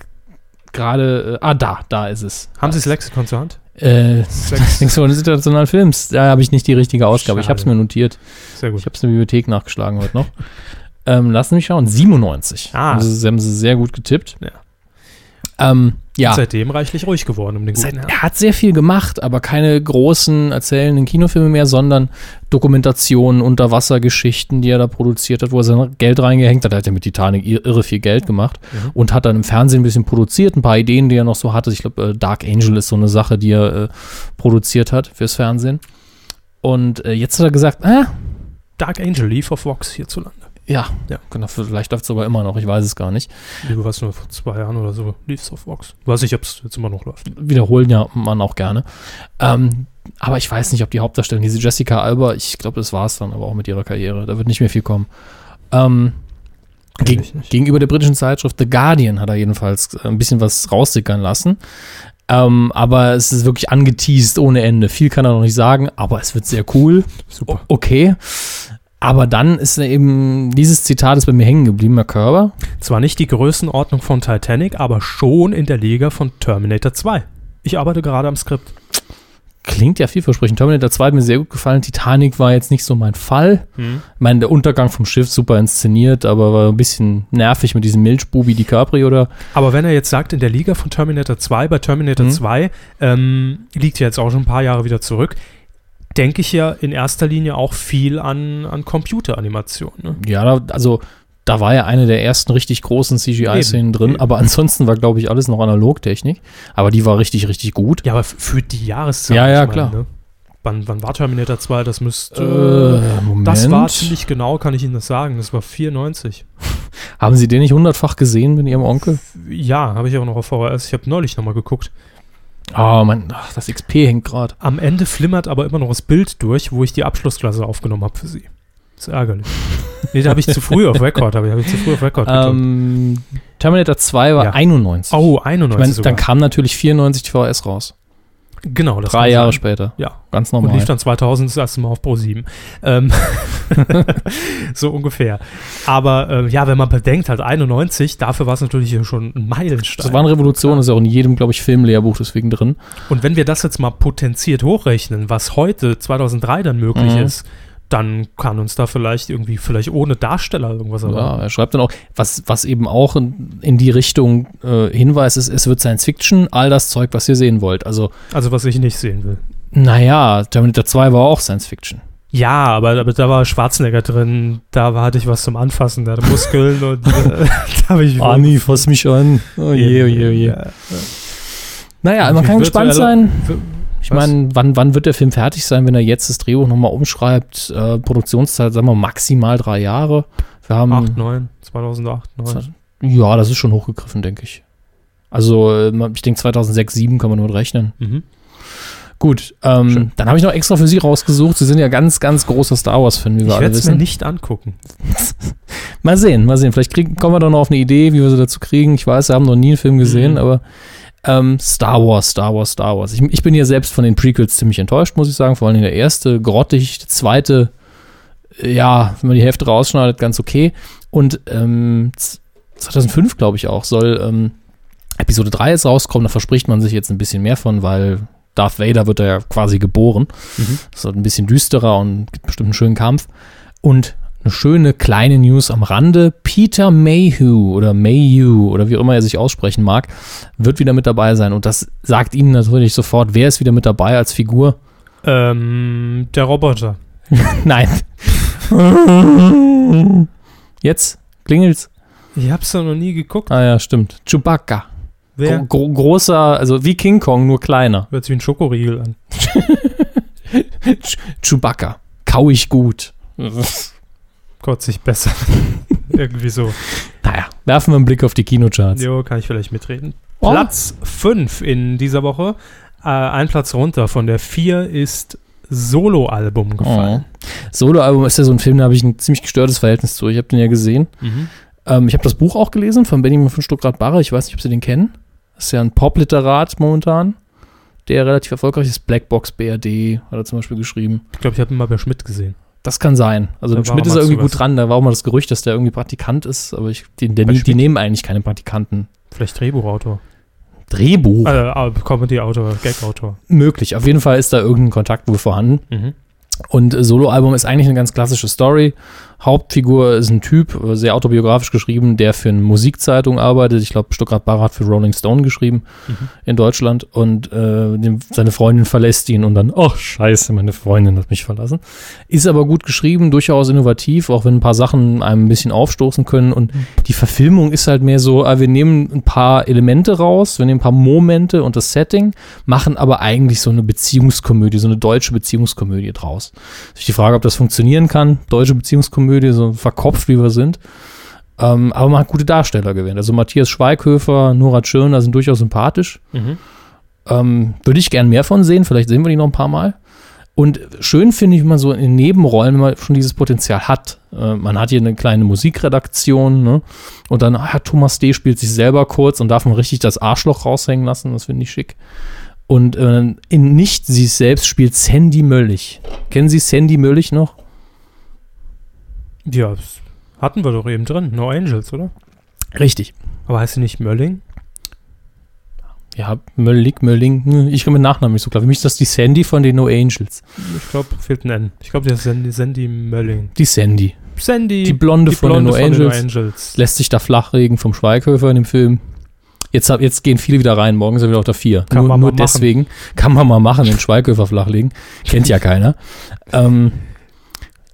gerade. Äh, ah, da, da ist es. Haben Sie das Lexikon zur Hand? Äh. Lexikon des internationalen Films. Da habe ich nicht die richtige Ausgabe. Ich habe es Schade. mir notiert. Sehr gut. Ich habe es in der Bibliothek nachgeschlagen heute noch. ähm, lassen Sie mich schauen. 97. Ah. Also, Sie haben sie sehr gut getippt. Ja. Ähm, ja. Seitdem reichlich ruhig geworden um den Seit, guten Herrn. er hat sehr viel gemacht, aber keine großen erzählenden Kinofilme mehr, sondern Dokumentationen, Unterwassergeschichten, die er da produziert hat, wo er sein Geld reingehängt hat. Er hat ja mit Titanic ir- irre viel Geld gemacht Mhm. und hat dann im Fernsehen ein bisschen produziert, ein paar Ideen, die er noch so hatte. Ich glaube, äh, Dark Angel ist so eine Sache, die er äh, produziert hat fürs Fernsehen. Und äh, jetzt hat er gesagt, ah, Dark Angel lief auf Vox hierzulande. Ja, Ja. genau, vielleicht läuft es aber immer noch, ich weiß es gar nicht. Liebe was nur vor zwei Jahren oder so lief es auf Vox. Weiß ich, ob es jetzt immer noch läuft. wiederholen ja man auch gerne. Ähm, aber ich weiß nicht, ob die Hauptdarstellerin, diese Jessica Alba, ich glaube, das war es dann aber auch mit ihrer Karriere. Da wird nicht mehr viel kommen. Ähm, geg gegenüber der britischen Zeitschrift The Guardian hat er jedenfalls äh, ein bisschen was raussickern lassen. Ähm, aber es ist wirklich angeteased ohne Ende. Viel kann er noch nicht sagen, aber es wird sehr cool. Super. O okay. Aber dann ist eben, dieses Zitat ist bei mir hängen geblieben, Herr Körber. Zwar nicht die Größenordnung von Titanic, aber schon in der Liga von Terminator 2. Ich arbeite gerade am Skript. Klingt ja vielversprechend. Terminator 2 hat mir sehr gut gefallen. Titanic war jetzt nicht so mein Fall. Ich meine, der Untergang vom Schiff super inszeniert, aber war ein bisschen nervig mit diesem Milchbubi DiCaprio oder Aber wenn er jetzt sagt, in der Liga von Terminator 2, bei Terminator Mhm. 2, ähm, liegt ja jetzt auch schon ein paar Jahre wieder zurück, denke ich ja in erster Linie auch viel an, an Computeranimation. Ne? ja, also da war ja eine der ersten richtig großen CGI-Szenen drin, aber ansonsten war, glaube ich, alles noch Analogtechnik. Aber die war richtig, richtig gut. Ja, aber für die Jahreszeit. Ja, ja, ich klar. Ne? Wann, wann war Terminator 2? Das müsste. Äh, Moment. das war ziemlich genau, kann ich Ihnen das sagen. Das war 94. Haben Sie den nicht hundertfach gesehen mit Ihrem Onkel? Ja, habe ich auch noch auf VHS. Ich habe neulich nochmal geguckt. Oh, mein, ach, das XP hängt gerade. Am Ende flimmert aber immer noch das Bild durch, wo ich die Abschlussklasse aufgenommen habe für Sie. Das ist ärgerlich. nee, da habe ich zu früh auf Rekord, habe ich, hab ich zu früh auf Rekord. Ähm, Terminator 2 war Ja. 91. Oh, ich 91 meine, sogar. dann kam natürlich 94 die VHS raus. Genau, das Drei Jahre sein. später. Ja, Ganz und normal. lief dann 2000 das erste Mal auf Pro 7. Ähm, so ungefähr. Aber äh, ja, wenn man bedenkt, halt 91, dafür war es natürlich schon ein Meilenstein. Das war eine Revolution, das ist ja auch in jedem, glaube ich, Filmlehrbuch deswegen drin. Und wenn wir das jetzt mal potenziert hochrechnen, was heute 2003 dann möglich Mhm. ist, dann kann uns da vielleicht irgendwie, vielleicht ohne Darsteller irgendwas Ja, erwarten. er schreibt dann auch, was, was eben auch in, in die Richtung äh, hinweist, ist, es wird Science Fiction, all das Zeug, was ihr sehen wollt. Also, Also was ich nicht sehen will. naja, Terminator 2 war auch Science Fiction. Ja, aber, aber da war Schwarzenegger drin, da hatte ich was zum Anfassen, da hatte Muskeln und äh, da habe ich Ani, fass mich an. Oh je, oh je, oh je. Ja. Naja, man kann gespannt sein. Ich meine, wann, wann wird der Film fertig sein, wenn er jetzt das Drehbuch nochmal umschreibt? Äh, Produktionszeit, sagen wir maximal drei Jahre. Wir haben. 8, 9, 2008, 9. Ja, das ist schon hochgegriffen, denke ich. Also, äh, ich denke 2006, 2007 kann man nur rechnen. Mhm. Gut, ähm, dann habe ich noch extra für Sie rausgesucht. Sie sind ja ganz, ganz großer Star Wars-Fan, wie wir Ich alle werde es mir wissen. nicht angucken. Mal sehen, mal sehen. Vielleicht kriegen, kommen wir dann noch auf eine Idee, wie wir sie dazu kriegen. Ich weiß, wir haben noch nie einen Film gesehen, Mhm. aber ähm, Star Wars, Star Wars, Star Wars. Ich, ich bin ja selbst von den Prequels ziemlich enttäuscht, muss ich sagen. Vor allem der erste, grottig, der zweite, äh, ja, wenn man die Hälfte rausschneidet, ganz okay. Und ähm, z- 2005, glaube ich auch, soll ähm, Episode 3 jetzt rauskommen. Da verspricht man sich jetzt ein bisschen mehr von, weil Darth Vader wird da ja quasi geboren. Mhm. Das ist halt ein bisschen düsterer und gibt bestimmt einen schönen Kampf. Und eine schöne kleine News am Rande. Peter Mayhew oder Mayhew oder wie auch immer er sich aussprechen mag, wird wieder mit dabei sein. Und das sagt Ihnen natürlich sofort, wer ist wieder mit dabei als Figur? Ähm, der Roboter. Nein. Jetzt klingelt's. Ich hab's doch noch nie geguckt. Ah ja, stimmt. Chewbacca. Wer? Gro gro großer, also wie King Kong, nur kleiner. Hört sich wie ein Schokoriegel an. Ch Chewbacca. Kau ich gut. Kotzt sich besser. Irgendwie so. Naja, werfen wir einen Blick auf die Kinocharts. Jo, kann ich vielleicht mitreden. Oh. Platz 5 in dieser Woche. Äh, ein Platz runter von der 4 ist Solo-Album gefallen. Oh. Solo-Album ist ja so ein Film, da habe ich ein ziemlich gestörtes Verhältnis zu. Ich habe den ja gesehen. Mhm. Ähm, ich habe das Buch auch gelesen von Benjamin von Stuckrad-Barre. Ich weiß nicht, ob Sie den kennen. Das ist ja ein Pop-Literat momentan, der relativ erfolgreich ist. Blackbox BRD hat er zum Beispiel geschrieben. Ich glaube, ich habe ihn mal bei Schmidt gesehen. Das kann sein. Also Da Schmidt ist irgendwie gut dran. Da war auch mal das Gerücht, dass der irgendwie Praktikant ist. Aber ich, die, der, die nehmen eigentlich keine Praktikanten. Vielleicht Drehbuchautor. Drehbuch. Äh, Comedy-Autor, Gag-Autor. Möglich. Auf jeden Fall ist da irgendein Kontakt wohl vorhanden. Mhm. Und äh, Soloalbum ist eigentlich eine ganz klassische Story. Hauptfigur ist ein Typ, äh, sehr autobiografisch geschrieben, der für eine Musikzeitung arbeitet. Ich glaube, Stuttgart Barre hat für Rolling Stone geschrieben Mhm. in Deutschland. Und äh, dem, seine Freundin verlässt ihn und dann, ach scheiße, meine Freundin hat mich verlassen. Ist aber gut geschrieben, durchaus innovativ, auch wenn ein paar Sachen einem ein bisschen aufstoßen können. Und die Verfilmung ist halt mehr so, ah, wir nehmen ein paar Elemente raus, wir nehmen ein paar Momente und das Setting, machen aber eigentlich so eine Beziehungskomödie, so eine deutsche Beziehungskomödie draus. Ist die Frage, ob das funktionieren kann. Deutsche Beziehungskomödie, so verkopft wie wir sind. Ähm, aber man hat gute Darsteller gewählt. Also Matthias Schweighöfer, Nora Tschirner sind durchaus sympathisch. Mhm. Ähm, Würde ich gern mehr von sehen. Vielleicht sehen wir die noch ein paar Mal. Und schön finde ich, wenn man so in Nebenrollen wenn man schon dieses Potenzial hat. Äh, man hat hier eine kleine Musikredaktion, ne? Und dann hat Thomas D. spielt sich selber kurz und darf man richtig das Arschloch raushängen lassen. Das finde ich schick. Und äh, in Nicht sie selbst spielt Sandy Möllig. Kennen Sie Sandy Möllig noch? Ja, das hatten wir doch eben drin. No Angels, oder? Richtig. Aber heißt sie nicht Mölling? Ja, Möllig, Mölling. hm, Ich komme mit Nachnamen nicht so klar. Für mich ist das die Sandy von den No Angels. Ich glaube, fehlt ein N. Ich glaube, der ist Sandy, Sandy Mölling. Die Sandy. Sandy. Die Blonde, von, den No von Angels. den No Angels. lässt sich da flachregen vom Schweighöfer in dem Film. Jetzt, hab, jetzt gehen viele wieder rein, morgen sind wir wieder auf der 4. Kann nur man nur mal machen. deswegen kann man mal machen, den Schweighöfer flachlegen. Kennt ja keiner. Ähm,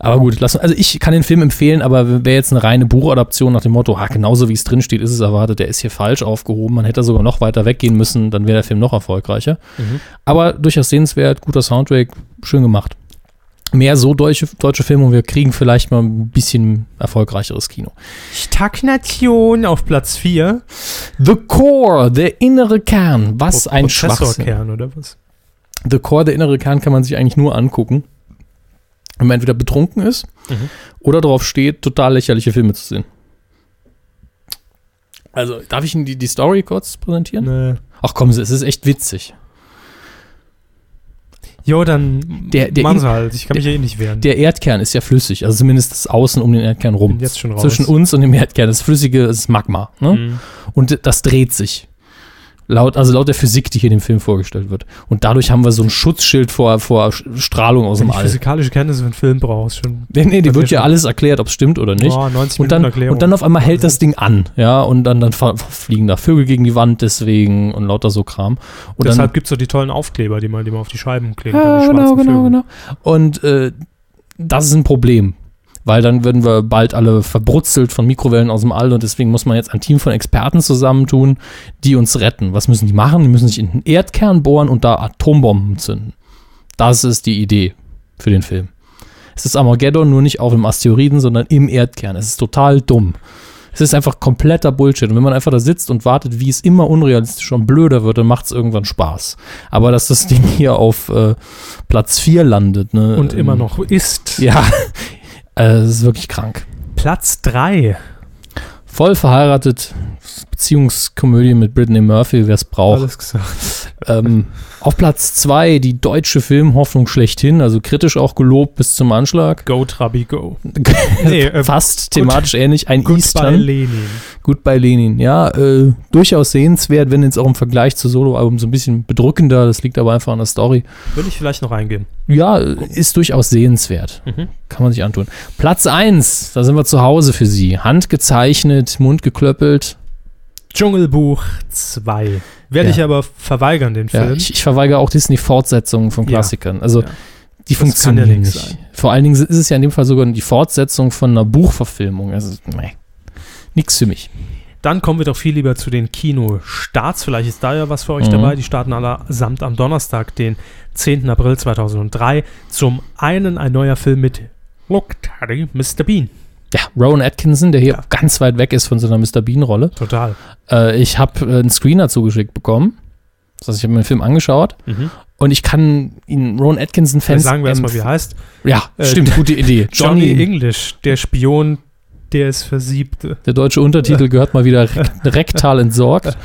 aber gut, lass, also ich kann den Film empfehlen, aber wäre jetzt eine reine Buchadaption nach dem Motto, ah, genauso wie es drin steht, ist es erwartet, der ist hier falsch aufgehoben, man hätte sogar noch weiter weggehen müssen, dann wäre der Film noch erfolgreicher. Mhm. Aber durchaus sehenswert, guter Soundtrack, schön gemacht. Mehr so deutsche, deutsche Filme und wir kriegen vielleicht mal ein bisschen erfolgreicheres Kino. Stagnation auf Platz 4. The Core, der innere Kern. Was ein Schwachsinn. Prozessorkern, oder was? The Core, der innere Kern, kann man sich eigentlich nur angucken, wenn man entweder betrunken ist Mhm. oder darauf steht, total lächerliche Filme zu sehen. Also, darf ich Ihnen die, die Story kurz präsentieren? Nee. Ach komm, es ist echt witzig. Jo, dann Der- der machen sie halt. Ich kann mich ja eh nicht wehren. Der Erdkern ist ja flüssig, also zumindest das Außen um den Erdkern rum. bin jetzt schon raus. Zwischen uns und dem Erdkern, das flüssige ist Magma. Ne? Mhm. Und das dreht sich. Laut, also laut der Physik, die hier in dem Film vorgestellt wird. Und dadurch haben wir so ein Schutzschild vor, vor Strahlung aus Wenn dem All. physikalische Kenntnisse für einen Film brauchst, schon. Nee, nee, die wird ja alles erklärt, ob es stimmt oder nicht. Oh, 90 und, dann, Minuten Erklärung. und dann auf einmal hält das Ding an, ja, und dann, dann fliegen da Vögel gegen die Wand deswegen und lauter so Kram. Und Deshalb gibt es so die tollen Aufkleber, die man, die man auf die Scheiben kleben ja, genau, genau, Vögel. genau. Und äh, das ist ein Problem, weil dann würden wir bald alle verbrutzelt von Mikrowellen aus dem All und deswegen muss man jetzt ein Team von Experten zusammentun, die uns retten. Was müssen die machen? Die müssen sich in den Erdkern bohren und da Atombomben zünden. Das ist die Idee für den Film. Es ist Armageddon nur nicht auf dem Asteroiden, sondern im Erdkern. Es ist total dumm. Es ist einfach kompletter Bullshit. Und wenn man einfach da sitzt und wartet, wie es immer unrealistischer und blöder wird, dann macht es irgendwann Spaß. Aber dass das Ding hier auf äh, Platz 4 landet, ne? Und ähm, immer noch ist. Ja, äh, das ist wirklich krank. Platz 3. Voll verheiratet, Beziehungskomödie mit Brittany Murphy, wer es braucht. Alles gesagt. Ähm, auf Platz 2 die deutsche Filmhoffnung schlechthin, also kritisch auch gelobt bis zum Anschlag. Go, Trabi, go. Nee, äh, Fast thematisch ähnlich. Ein Eastern. Lenin. Gut bei Lenin, ja, äh, durchaus sehenswert, wenn jetzt auch im Vergleich zu Soloalbum so ein bisschen bedrückender, das liegt aber einfach an der Story. Würde ich vielleicht noch eingehen. Ja, ist durchaus sehenswert. Mhm. Kann man sich antun. Platz 1, da sind wir zu Hause für Sie. Handgezeichnet, Mund geklöppelt. Dschungelbuch 2. Werde Ja. ich aber verweigern, den Ja, Film. ich, ich verweigere auch Disney-Fortsetzungen von Ja. Klassikern. Also, Ja. die Das funktionieren ja nicht. sein. Vor allen Dingen ist es ja in dem Fall sogar die Fortsetzung von einer Buchverfilmung. Also, nee, nix für mich. Dann kommen wir doch viel lieber zu den Kinostarts. Vielleicht ist da ja was für euch Mhm. dabei. Die starten allesamt am Donnerstag, den 10. April 2003. Zum einen ein neuer Film mit Look, Teddy, Mr. Bean. Ja, Rowan Atkinson, der hier Ja. ganz weit weg ist von seiner Mr. Bean-Rolle. Total. Äh, ich habe äh, einen Screener zugeschickt bekommen. Das heißt, ich habe mir den Film angeschaut Mhm. und ich kann ihn Rowan Atkinson-Fans. sagen wir erstmal, wie er heißt. Ja, Äh, stimmt, gute Idee. Johnny Johnny, English, der Spion, der es versiebte. der deutsche Untertitel gehört mal wieder rek rektal entsorgt.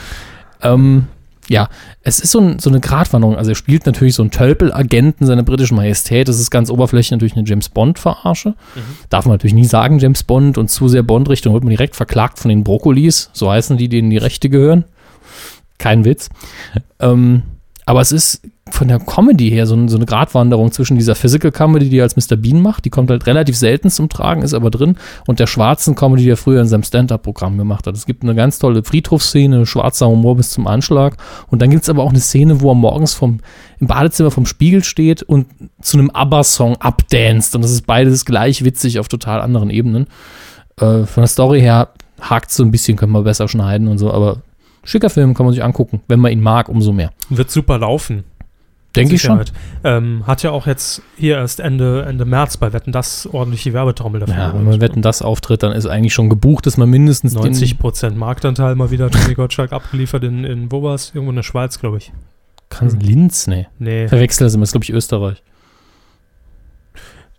Ähm, ja, es ist so, ein, so eine Gratwanderung. Also er spielt natürlich so einen Tölpel-Agenten seiner britischen Majestät. Das ist ganz oberflächlich natürlich eine James Bond-Verarsche. Darf man natürlich nie sagen, James Bond und zu sehr Bond-Richtung wird man direkt verklagt von den Brokkolis. So heißen die, denen die Rechte gehören. Kein Witz. Ähm, aber es ist von der Comedy her so, so eine Gratwanderung zwischen dieser Physical Comedy, die er als Mr. Bean macht, die kommt halt relativ selten zum Tragen, ist aber drin, und der schwarzen Comedy, die er früher in seinem Stand-Up-Programm gemacht hat. Es gibt eine ganz tolle Friedhofsszene, schwarzer Humor bis zum Anschlag. Und dann gibt es aber auch eine Szene, wo er morgens vom, im Badezimmer vom Spiegel steht und zu einem ABBA-Song abdanzt. Und das ist beides gleich witzig auf total anderen Ebenen. Äh, von der Story her hakt so ein bisschen, können wir besser schneiden und so, aber schicker Film kann man sich angucken. Wenn man ihn mag, umso mehr. Wird super laufen. Denke ich schon. Ähm, hat ja auch jetzt hier erst Ende, Ende März bei Wetten das ordentliche Werbetrommel dafür. Ja, wenn man Wetten, das auftritt, dann ist eigentlich schon gebucht, dass man mindestens den- 90% Marktanteil mal wieder Tommy Gottschalk abgeliefert in, in wo war's? Irgendwo in der Schweiz, glaube ich. Kann Linz? Nee. Nee. Verwechsel das immer, das ist, glaube ich, Österreich.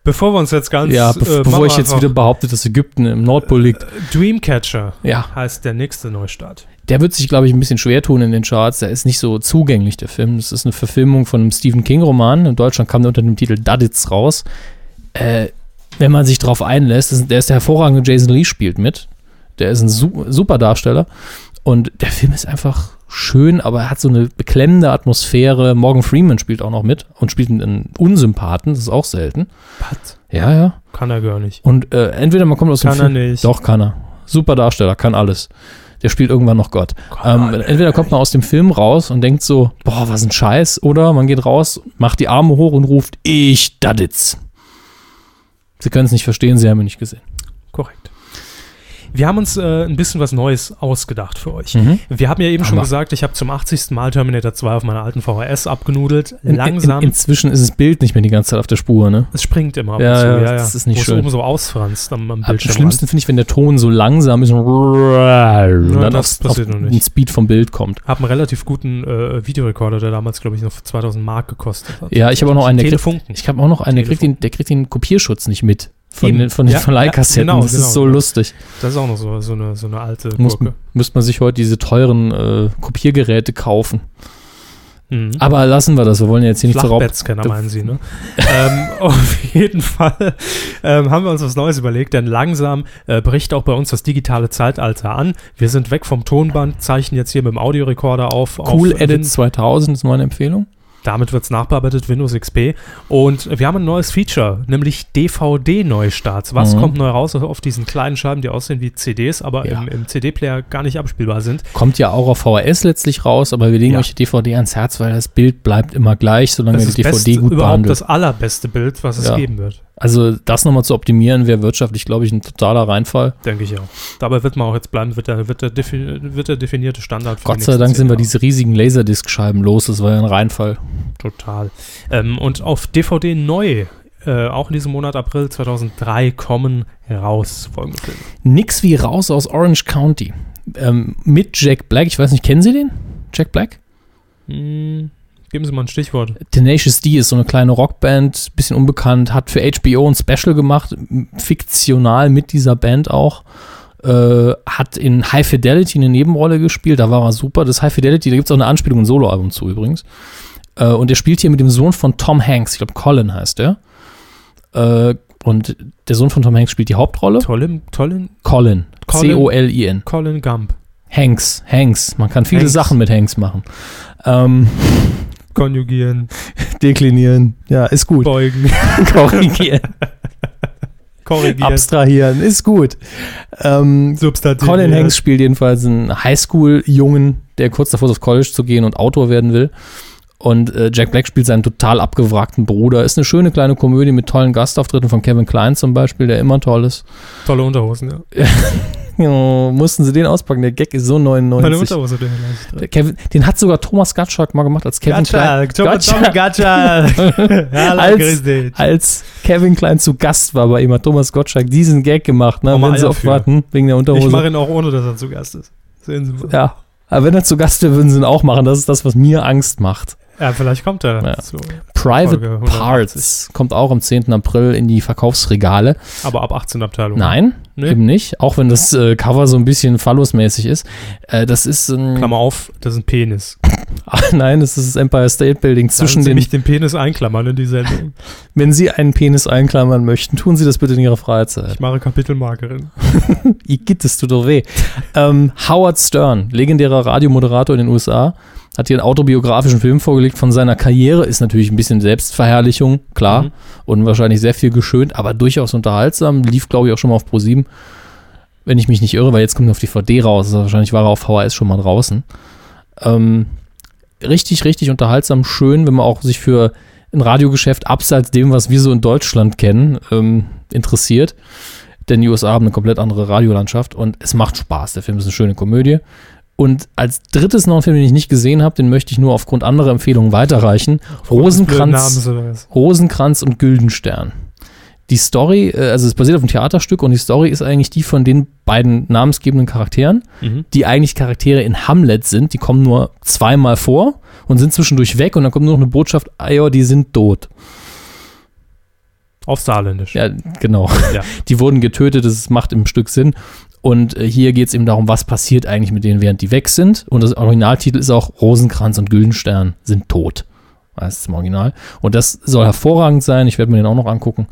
Bevor wir uns jetzt ganz. ja, äh, bev machen bevor ich jetzt wieder behaupte, dass Ägypten im Nordpol liegt. Dreamcatcher Ja, heißt der nächste Neustart. der wird sich, glaube ich, ein bisschen schwer tun in den Charts. Der ist nicht so zugänglich, der Film. Das ist eine Verfilmung von einem Stephen King-Roman. In Deutschland kam der unter dem Titel Duddits raus. Äh, wenn man sich darauf einlässt, ist, der ist der hervorragende Jason Lee spielt mit. Der ist ein su super Darsteller. Und der Film ist einfach schön, aber er hat so eine beklemmende Atmosphäre. Morgan Freeman spielt auch noch mit und spielt einen Unsympathen, das ist auch selten. Pat. Ja, ja. Kann er gar nicht. Und äh, entweder man kommt aus Kann dem er Film. nicht. Doch, kann er. Super Darsteller, kann alles. Der spielt irgendwann noch Gott. Ähm, entweder kommt man aus dem Film raus und denkt so, boah, was ein Scheiß, oder man geht raus, macht die Arme hoch und ruft, ich Daditz. Sie können es nicht verstehen, Sie haben ihn nicht gesehen. Korrekt. Wir haben uns äh, ein bisschen was Neues ausgedacht für euch. Mhm. Wir haben ja eben schon Hammer. gesagt, ich habe zum 80. Mal Terminator 2 auf meiner alten VHS abgenudelt. In- Langsam. In, inzwischen ist das Bild nicht mehr die ganze Zeit auf der Spur, ne? es springt immer Ja, zu. ja, Ja, das ist nicht Wo schön. es oben so ausfranst am, am Am Bildschirm. schlimmsten finde ich, wenn der Ton so langsam ist und, dann auf, auf den. Speed vom Bild kommt. Hab einen relativ guten äh, Videorekorder, der damals, glaube ich, noch 2000 Mark gekostet hat. Ja, ich habe auch noch einen, der kriegt, Telefunken. ich habe auch noch einen, der kriegt, den, der kriegt den Kopierschutz nicht mit. Von Eben. den, von den Ja, Verleihkassetten. ja, genau, das genau, ist so genau. lustig. Das ist auch noch so, so, eine, so eine alte Muss, Gurke. müsste man sich heute diese teuren äh, Kopiergeräte kaufen. Mhm. Aber lassen wir das, wir wollen jetzt hier nicht zur Raub. Meinen Sie, ne? ähm, auf jeden Fall ähm, haben wir uns was Neues überlegt, denn langsam äh, bricht auch bei uns das digitale Zeitalter an. Wir sind weg vom Tonband, zeichnen jetzt hier mit dem Audiorekorder auf. Cool auf Edit 2000 ist meine Empfehlung. Damit wird es nachbearbeitet, Windows XP. Und wir haben ein neues Feature, nämlich DVD-Neustarts. Was Mhm. kommt neu raus auf diesen kleinen Scheiben, die aussehen wie CDs, aber Ja. im, im CD-Player gar nicht abspielbar sind? Kommt ja auch auf VHS letztlich raus, aber wir legen Ja. euch die DVD ans Herz, weil das Bild bleibt immer gleich, solange Das die DVD beste, gut überhaupt behandelt. das allerbeste Bild, was es Ja. geben wird. Also das nochmal zu optimieren, wäre wirtschaftlich, glaube ich, ein totaler Reinfall. Denke ich auch. Dabei wird man auch jetzt bleiben, wird der, wird der, defi wird der definierte Standard. für Gott sei Dank sind wir diese riesigen Laserdisc-Scheiben los, das war ja ein Reinfall. Total. Ähm, und auf DVD neu, äh, auch in diesem Monat April 2003, kommen raus folgende Filme. Nix wie raus aus Orange County. Ähm, mit Jack Black, ich weiß nicht, kennen Sie den? Jack Black? Hm, geben Sie mal ein Stichwort. Tenacious D ist so eine kleine Rockband, bisschen unbekannt, hat für HBO ein Special gemacht, fiktional mit dieser Band auch. Äh, hat in High Fidelity eine Nebenrolle gespielt, da war er super. Das High Fidelity, da gibt es auch eine Anspielung, ein Soloalbum zu übrigens. Äh, und er spielt hier mit dem Sohn von Tom Hanks, ich glaube Colin heißt der. Äh, und der Sohn von Tom Hanks spielt die Hauptrolle. Colin, Colin, Colin. Colin. C-O-L-I-N. Colin Gump. Hanks. Hanks. Man kann viele Hanks. Sachen mit Hanks machen. Ähm, Konjugieren, deklinieren. Ja, ist gut. beugen, Korrigieren. korrigieren, Abstrahieren. Ist gut. Ähm, substantivieren. Colin Hanks spielt jedenfalls einen Highschool-Jungen, der kurz davor ist, auf College zu gehen und Autor werden will. Und äh, Jack Black spielt seinen total abgewrackten Bruder. Ist eine schöne kleine Komödie mit tollen Gastauftritten von Kevin Klein zum Beispiel, der immer toll ist. Tolle Unterhosen, ja. Mussten sie den auspacken? Der Gag ist so Meine 99. Unterhose, der vielleicht. Der Kevin, den hat sogar Thomas Gottschalk mal gemacht als Kevin Klein. Tommy Gacha. Hallo, Als- grüß dich. Als Kevin Klein zu Gast war bei ihm, hat Thomas Gottschalk diesen Gag gemacht, ne? Wenn sie für. aufwarten, wegen der Ich Unterhose. mache ihn auch ohne, dass er zu Gast ist. Sehen Sie mal. ja. Aber wenn er zu Gast wäre, würden sie ihn auch machen. Das ist das, was mir Angst macht. Ja, vielleicht kommt er Ja. zu. Private Folge 180. Parts kommt auch am 10. April in die Verkaufsregale. Aber ab 18 Abteilung. Nein, Nee. eben nicht. Auch wenn das äh, Cover so ein bisschen phallusmäßig ist. Äh, das ist ein. Klammer auf, das ist ein Penis. Nein, das ist das Empire State Building Zwischen Sie den. mich den Penis einklammern in die Sendung. Wenn Sie einen Penis einklammern möchten, tun Sie das bitte in Ihrer Freizeit. Ich mache Kapitelmarkerin. Igitt, das tut doch weh. ähm, Howard Stern, legendärer Radiomoderator in den USA, hat hier einen autobiografischen Film vorgelegt von seiner Karriere. Ist natürlich ein bisschen Selbstverherrlichung, klar. Mhm. Und wahrscheinlich sehr viel geschönt, aber durchaus unterhaltsam. Lief, glaube ich, auch schon mal auf Pro7. Wenn ich mich nicht irre, weil jetzt kommt er auf DVD raus. Also wahrscheinlich war er auf VHS schon mal draußen. Ähm, richtig, richtig unterhaltsam, schön, wenn man auch sich für ein Radiogeschäft abseits dem, was wir so in Deutschland kennen, ähm, interessiert. Denn die USA haben eine komplett andere Radiolandschaft und es macht Spaß. Der Film ist eine schöne Komödie. Und als drittes noch ein Film, den ich nicht gesehen habe, den möchte ich nur aufgrund anderer Empfehlungen weiterreichen. Rosenkranz? Rosenkranz und Güldenstern. Die Story, äh, also es basiert auf einem Theaterstück und die Story ist eigentlich die von den beiden namensgebenden Charakteren, Mhm. die eigentlich Charaktere in Hamlet sind. Die kommen nur zweimal vor und sind zwischendurch weg und dann kommt nur noch eine Botschaft, ah ja, die sind tot. Auf Saarländisch. Ja, genau. Ja. Die wurden getötet, das macht im Stück Sinn. Und äh, hier geht es eben darum, was passiert eigentlich mit denen, während die weg sind. Und das Originaltitel ist auch Rosenkranz und Güldenstern sind tot. Das ist im Original. Und das soll hervorragend sein. Ich werde mir den auch noch angucken.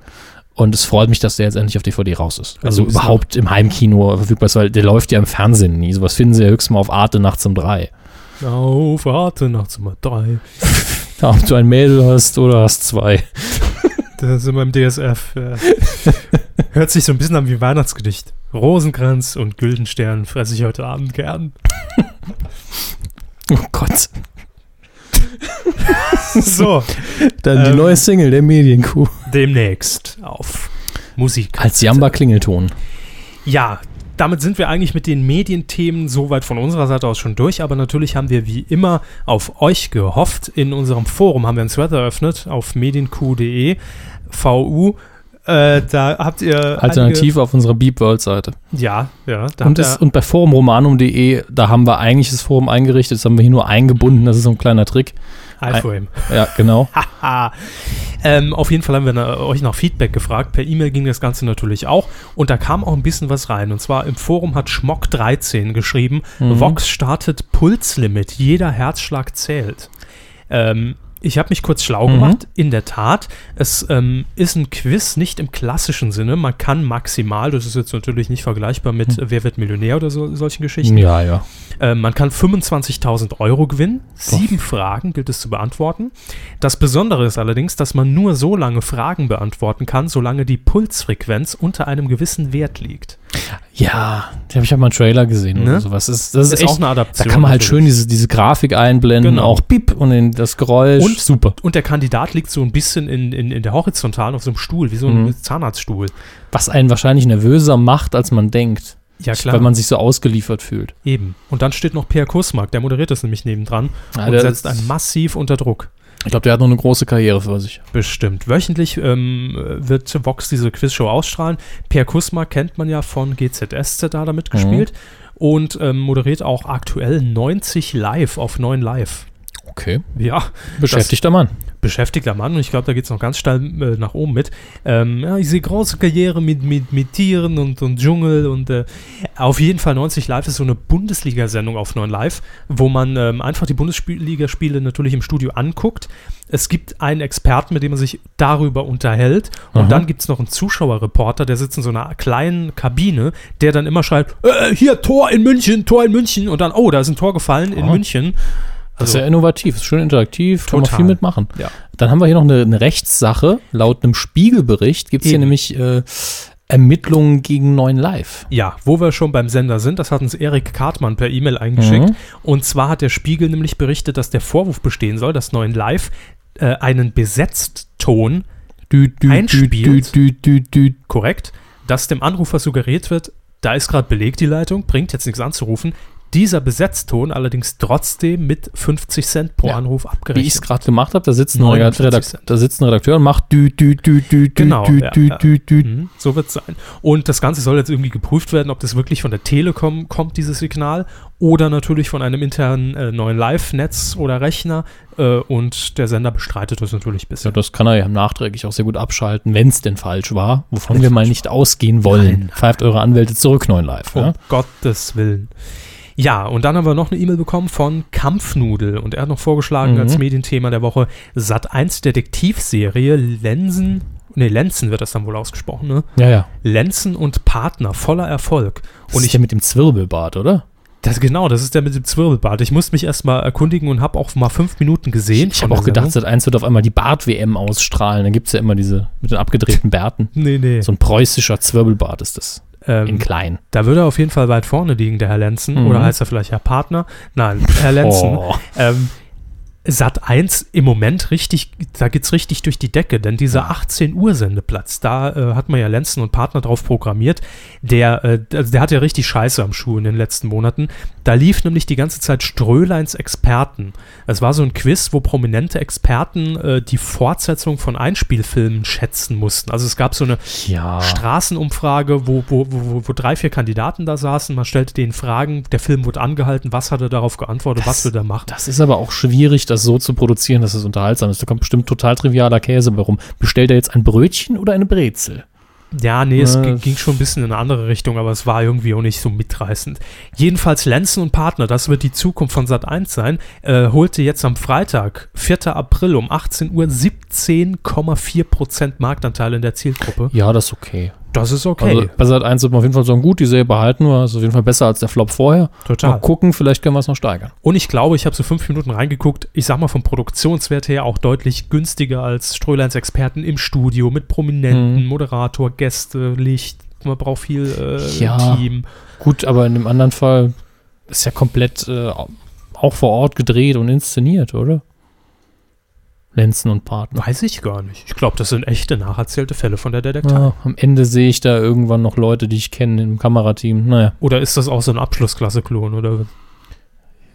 Und es freut mich, dass der jetzt endlich auf DVD raus ist. Also Also überhaupt im Heimkino verfügbar ist, weil der läuft ja im Fernsehen nie. Sowas finden sie ja höchstens mal auf Arte nachts um drei. Auf Warte nachts um drei. Ja, ob du ein Mädel hast oder hast zwei. Das ist immer im DSF. Ja. Hört sich so ein bisschen an wie ein Weihnachtsgedicht. Rosenkranz und Güldenstern fresse ich heute Abend gern. Oh Gott. So, Dann die Ähm, neue Single der Medienkuh. demnächst auf Musik. Als Jamba-Klingelton. Ja, damit sind wir eigentlich mit den Medienthemen soweit von unserer Seite aus schon durch, aber natürlich haben wir wie immer auf euch gehofft. In unserem Forum haben wir einen Thread eröffnet auf medienq.de, VU. Äh, da habt ihr Alternativ auf unserer Beep World Seite. Ja, ja. Da Und, ihr, und bei forumromanum.de, da haben wir eigentlich das Forum eingerichtet, das haben wir hier nur eingebunden, das ist so ein kleiner Trick. iFrame. Ja, genau. Ähm, auf jeden Fall haben wir na, euch nach Feedback gefragt. Per E-Mail ging das Ganze natürlich auch. Und da kam auch ein bisschen was rein. Und zwar im Forum hat Schmock13 geschrieben: Mhm. Vox startet Pulslimit. Jeder Herzschlag zählt. Ähm, ich habe mich kurz schlau Mhm. gemacht. In der Tat, es ähm, ist ein Quiz nicht im klassischen Sinne. Man kann maximal, das ist jetzt natürlich nicht vergleichbar mit äh, Wer wird Millionär oder so, solchen Geschichten. Ja, ja. Äh, man kann 25.000 Euro gewinnen. Sieben Fragen gilt es zu beantworten. Das Besondere ist allerdings, dass man nur so lange Fragen beantworten kann, solange die Pulsfrequenz unter einem gewissen Wert liegt. Ja, da habe ich auch mal einen Trailer gesehen Ne? oder sowas. Das ist, das ist, Ist echt, auch eine da Adaption. kann man halt natürlich. schön diese, diese Grafik einblenden, Genau. auch Bip und den, das Geräusch. Und- super. Und der Kandidat liegt so ein bisschen in, in, in der Horizontalen auf so einem Stuhl, wie so ein Mhm. Zahnarztstuhl. Was einen wahrscheinlich nervöser macht, als man denkt. Ja, Weil man sich so ausgeliefert fühlt. Eben. Und dann steht noch Per Kusmark, der moderiert das nämlich nebendran Ja, und setzt einen massiv unter Druck. Ich glaube, der hat noch eine große Karriere vor sich. Bestimmt. Wöchentlich ähm, wird Vox diese Quizshow ausstrahlen. Per Kusmark kennt man ja von GZSZ, da hat er mitgespielt. Und ähm, moderiert auch aktuell 90 Live auf 9 Live. Okay. Ja, Beschäftigter Mann. beschäftigter Mann und ich glaube, da geht es noch ganz steil äh, nach oben mit. Ähm, ja, ich sehe große Karriere mit, mit, mit Tieren und, und Dschungel und äh, auf jeden Fall 90 Live ist so eine Bundesliga-Sendung auf 9 Live, wo man ähm, einfach die Bundesligaspiele natürlich im Studio anguckt. Es gibt einen Experten, mit dem man sich darüber unterhält und Aha. dann gibt es noch einen Zuschauerreporter, der sitzt in so einer kleinen Kabine, der dann immer schreibt, äh, hier Tor in München, Tor in München und dann, oh, da ist ein Tor gefallen in Aha. München. Das ist Also, ja innovativ, ist schön interaktiv, kann man Total. viel mitmachen. Ja. Dann haben wir hier noch eine, eine Rechtssache. Laut einem Spiegelbericht gibt es hier nämlich äh, Ermittlungen gegen 9 Live. Ja, wo wir schon beim Sender sind, das hat uns Erik Kartmann per E-Mail eingeschickt. Mhm. Und zwar hat der Spiegel nämlich berichtet, dass der Vorwurf bestehen soll, dass 9 Live äh, einen Besetzton, Dü, dü, Einspielt. dü. korrekt, dass dem Anrufer suggeriert wird, da ist gerade belegt die Leitung, bringt jetzt nichts anzurufen. Dieser Besetzton allerdings trotzdem mit 50 Cent pro Ja. Anruf Wie ich abgerechnet. es gerade gemacht habe, da sitzt ein 49 Redakt Cent. da sitzt ein Redakteur und macht dü, dü, dü, dü, Genau, dü, ja, dü, ja. dü, dü. Mhm, so wird es sein. Und das Ganze soll jetzt irgendwie geprüft werden, ob das wirklich von der Telekom kommt, dieses Signal, oder natürlich von einem internen äh, neuen Live-Netz oder Rechner. Äh, und der Sender bestreitet das natürlich ein Ja, bisschen. das kann er ja nachträglich auch sehr gut abschalten, wenn es denn falsch war, wovon wir mal nicht ausgehen wollen. Nein. Pfeift eure Anwälte zurück, 9 Live. Um Ja? Gottes Willen. Ja, und dann haben wir noch eine E-Mail bekommen von Kampfnudel und er hat noch vorgeschlagen Mhm. als Medienthema der Woche Sat 1 Detektivserie Lensen, nee, Lenzen wird das dann wohl ausgesprochen, ne? ja, ja. Lenzen und Partner voller Erfolg. Und Und ich ich ja mit dem Zwirbelbart, oder? Das genau, das ist der mit dem Zwirbelbart. Ich musste mich erstmal erkundigen und habe auch mal fünf Minuten gesehen. Ich habe auch gedacht. Sat 1 wird auf einmal die Bart-WM ausstrahlen. Dann gibt es ja immer diese mit den abgedrehten Bärten. Nee, nee. So ein preußischer Zwirbelbart ist das. In ähm, klein. da würde er auf jeden Fall weit vorne liegen, der Herr Lenzen. Mhm. Oder heißt er vielleicht Herr Partner? Nein, Herr Lenzen. Oh. Ähm, Sat 1 im Moment richtig, da geht's richtig durch die Decke, denn dieser 18 Uhr Sendeplatz, da äh, hat man ja Lenzen und Partner drauf programmiert, der, äh, also der hat ja richtig Scheiße am Schuh in den letzten Monaten. Da lief nämlich die ganze Zeit Ströleins Experten. Es war so ein Quiz, wo prominente Experten äh, die Fortsetzung von Einspielfilmen schätzen mussten. Also es gab so eine Ja. Straßenumfrage, wo, wo, wo, wo drei, vier Kandidaten da saßen. Man stellte denen Fragen, der Film wurde angehalten, was hat er darauf geantwortet, was Das- will er machen. Das ist aber auch schwierig, das so zu produzieren, dass es unterhaltsam ist. Da kommt bestimmt total trivialer Käse bei rum. Bestellt er jetzt ein Brötchen oder eine Brezel? Ja, nee, es Äh, ging, schon ein bisschen in eine andere Richtung, aber es war irgendwie auch nicht so mitreißend. Jedenfalls Lenzen und Partner, das wird die Zukunft von Sat 1 sein, äh, holte jetzt am Freitag, 4. April um 18 Uhr 17,4% Marktanteil in der Zielgruppe. Ja, das ist okay. Das ist okay. Also bei Sat 1 wird man auf jeden Fall sagen, gut, die Serie behalten wir. Ist auf jeden Fall besser als der Flop vorher. Mal Total. gucken, vielleicht können wir es noch steigern. Und ich glaube, ich habe so fünf Minuten reingeguckt. Ich sag mal vom Produktionswert her auch deutlich günstiger als Ströleins Experten im Studio mit Prominenten, Mhm. Moderator, Gäste, Licht. Man braucht viel äh, Ja. Team. Gut, aber in dem anderen Fall ist ja komplett äh, auch vor Ort gedreht und inszeniert, oder? Lenzen und Partner. Weiß ich gar nicht. Ich glaube, das sind echte nacherzählte Fälle von der Detektei. Ja, am Ende sehe ich da irgendwann noch Leute, die ich kenne im Kamerateam. Naja, Oder ist das auch so ein Abschlussklasse-Klon? Oder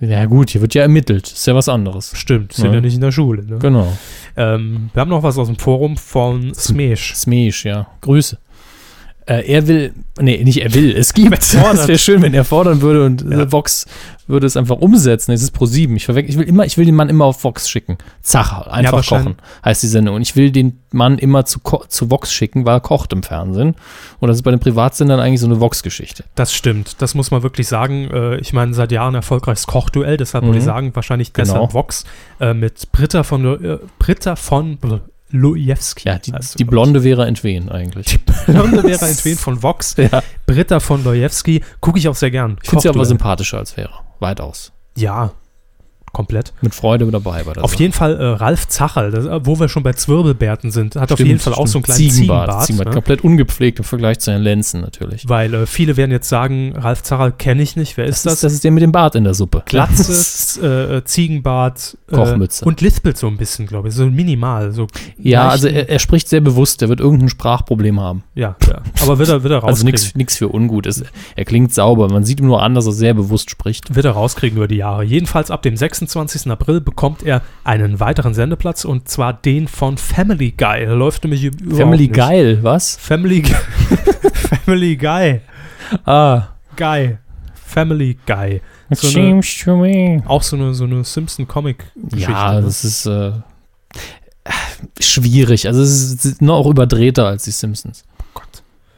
ja gut, hier wird ja ermittelt. Ist ja was anderes. stimmt, sind Ja. ja nicht in der Schule. Ne? Genau. Ähm, wir haben noch was aus dem Forum von Smesh. Smesh, ja. Grüße. Äh, er will, nee, nicht er will, es gibt. fordert. Es wäre schön, wenn er fordern würde und Ja. Vox würde es einfach umsetzen. Es ist Pro 7. Ich, ich will immer, ich will den Mann immer auf Vox schicken. Zach, einfach wahrscheinlich. kochen, heißt die Sendung. Und ich will den Mann immer zu, zu Vox schicken, weil er kocht im Fernsehen. Und das ist bei den Privatsendern eigentlich so eine Vox-Geschichte. Das stimmt, das muss man wirklich sagen. Äh, ich meine, seit Jahren erfolgreiches Kochduell, deshalb würde ich Mhm. sagen, wahrscheinlich Genau. deshalb Vox äh, mit Britta von, äh, Britta von Lojewski. Ja, die, die Blonde wäre entwehen eigentlich. ich. Die Blonde wäre entwehen von Vox. Ja. Britta von Lojewski, gucke ich auch sehr gern. Ich finde sie aber sympathischer als Vera. Weitaus. Ja, komplett. Mit Freude dabei bei der Auf Sache. jeden Fall äh, Ralf Zacherl, das, äh, wo wir schon bei Zwirbelbärten sind, hat auf Stimmt, jeden Fall auch so einen stimmt. kleinen Ziegenbart. Ziegenbart ne? Komplett ungepflegt im Vergleich zu Herrn Lenzen natürlich. Weil äh, viele werden jetzt sagen, Ralf Zacherl kenne ich nicht, wer Das ist das? ist, das ist der mit dem Bart in der Suppe. Glatzes, äh, äh, Ziegenbart äh, Kochmütze. und lispelt so ein bisschen, glaube ich, so minimal. So Ja, also er, er spricht sehr bewusst, er wird irgendein Sprachproblem haben. ja, ja, aber wird er, wird er Also rauskriegen. nichts für ungut. Es, er klingt sauber. Man sieht ihm nur an, dass er sehr bewusst spricht. wird er rauskriegen über die Jahre. Jedenfalls ab dem 26. April bekommt er einen weiteren Sendeplatz und zwar den von Family Guy. Der läuft nämlich überhaupt Family nicht. geil, was? Family Guy. Family Guy. Ah, Guy. Family Guy. it So eine- seems to me. Auch so eine, so eine Simpson-Comic-Geschichte. Ja, ne? das ist äh, schwierig. Also es ist noch überdrehter als die Simpsons.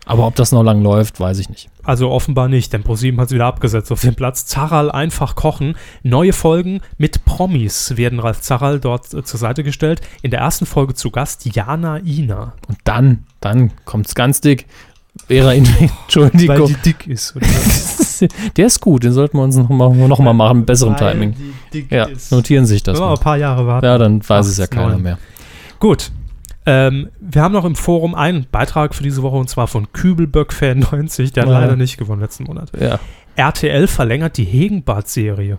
Aber ob das noch lang läuft, weiß ich nicht. Also offenbar nicht, denn ProSieben hat es wieder abgesetzt auf den Platz. Zaral einfach kochen. Neue Folgen mit Promis werden Ralf Zaral dort äh, zur Seite gestellt. In der ersten Folge zu Gast Jana Ina. Und dann, dann kommt's ganz dick. Vera in Weil Entschuldigung. die dick ist. Der ist gut, den sollten wir uns noch mal, noch mal machen, mit besserem Weil Timing. Ja, notieren sich das. Wenn wir ein paar Jahre warten. Ja, dann weiß es ja keiner neun. mehr. Gut. Ähm, wir haben noch im Forum einen Beitrag für diese Woche und zwar von Kübelböck-Fan90. Der hat Ja. leider nicht gewonnen letzten Monat. Ja. RTL verlängert die Hegenbart-Serie.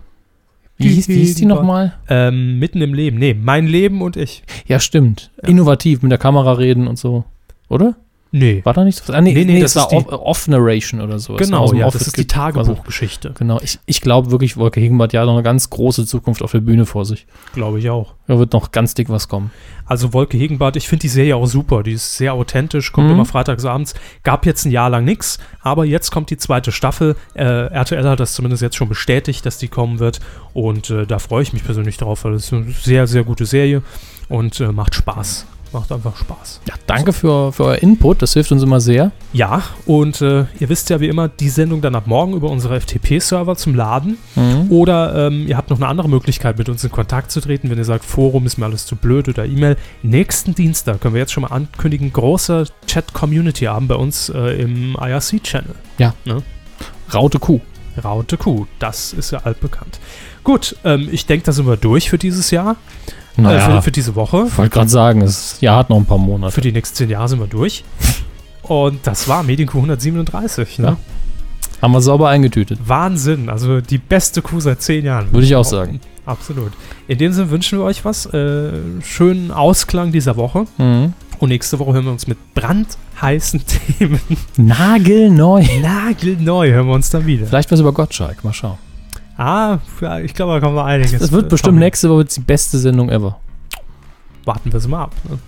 Wie hieß, wie hieß die nochmal? Ähm, mitten im Leben. Nee, mein Leben und ich. Ja, stimmt. Innovativ, mit der Kamera reden und so. Oder? Nee. War da nicht so? Ah, nee, Nee, nee, nee, das, das war die- Off- Off-Narration oder so. Genau, dem ja, Office das ist die gibt- also, Tagebuchgeschichte. Genau, ich, ich glaube wirklich, Wolke Hegenbart ja noch eine ganz große Zukunft auf der Bühne vor sich. Glaube ich auch. Da wird noch ganz dick was kommen. Also Wolke Hegenbart, ich finde die Serie auch super. Die ist sehr authentisch, kommt Mhm. immer freitagsabends. Gab jetzt ein Jahr lang nichts, aber jetzt kommt die zweite Staffel. Äh, RTL hat das zumindest jetzt schon bestätigt, dass die kommen wird. Und äh, da freue ich mich persönlich drauf, weil es ist eine sehr, sehr gute Serie und äh, macht Spaß. Macht einfach Spaß. Ja, danke für, für euer Input, das hilft uns immer sehr. Ja, und äh, ihr wisst ja wie immer, die Sendung dann ab morgen über unsere FTP-Server zum Laden. Mhm. Oder ähm, ihr habt noch eine andere Möglichkeit, mit uns in Kontakt zu treten, wenn ihr sagt, Forum ist mir alles zu blöd oder E-Mail. Nächsten Dienstag können wir jetzt schon mal ankündigen, großer Chat-Community-Abend bei uns äh, im IRC-Channel. Raute Kuh. Raute Kuh, das ist ja altbekannt. Gut, ähm, ich denke, da sind wir durch für dieses Jahr, Naja, für, für diese Woche. ich wollte gerade sagen, das Jahr hat noch ein paar Monate. Für die nächsten zehn Jahre sind wir durch. Und das war Medienkuh 137. Ne? Ja. Haben wir sauber eingetütet. Wahnsinn, also die beste Kuh seit zehn Jahren. Würde ich auch sagen. Absolut. In dem Sinne wünschen wir euch was. Äh, schönen Ausklang dieser Woche. Mhm. Und nächste Woche hören wir uns mit brandheißen Themen. Nagelneu. Nagelneu hören wir uns dann wieder. Vielleicht was über Gottschalk, mal schauen. Ah, ich glaube, da kommen wir einiges. Das wird äh, bestimmt kommen. nächste Woche die beste Sendung ever. Warten wir es mal ab. Ne?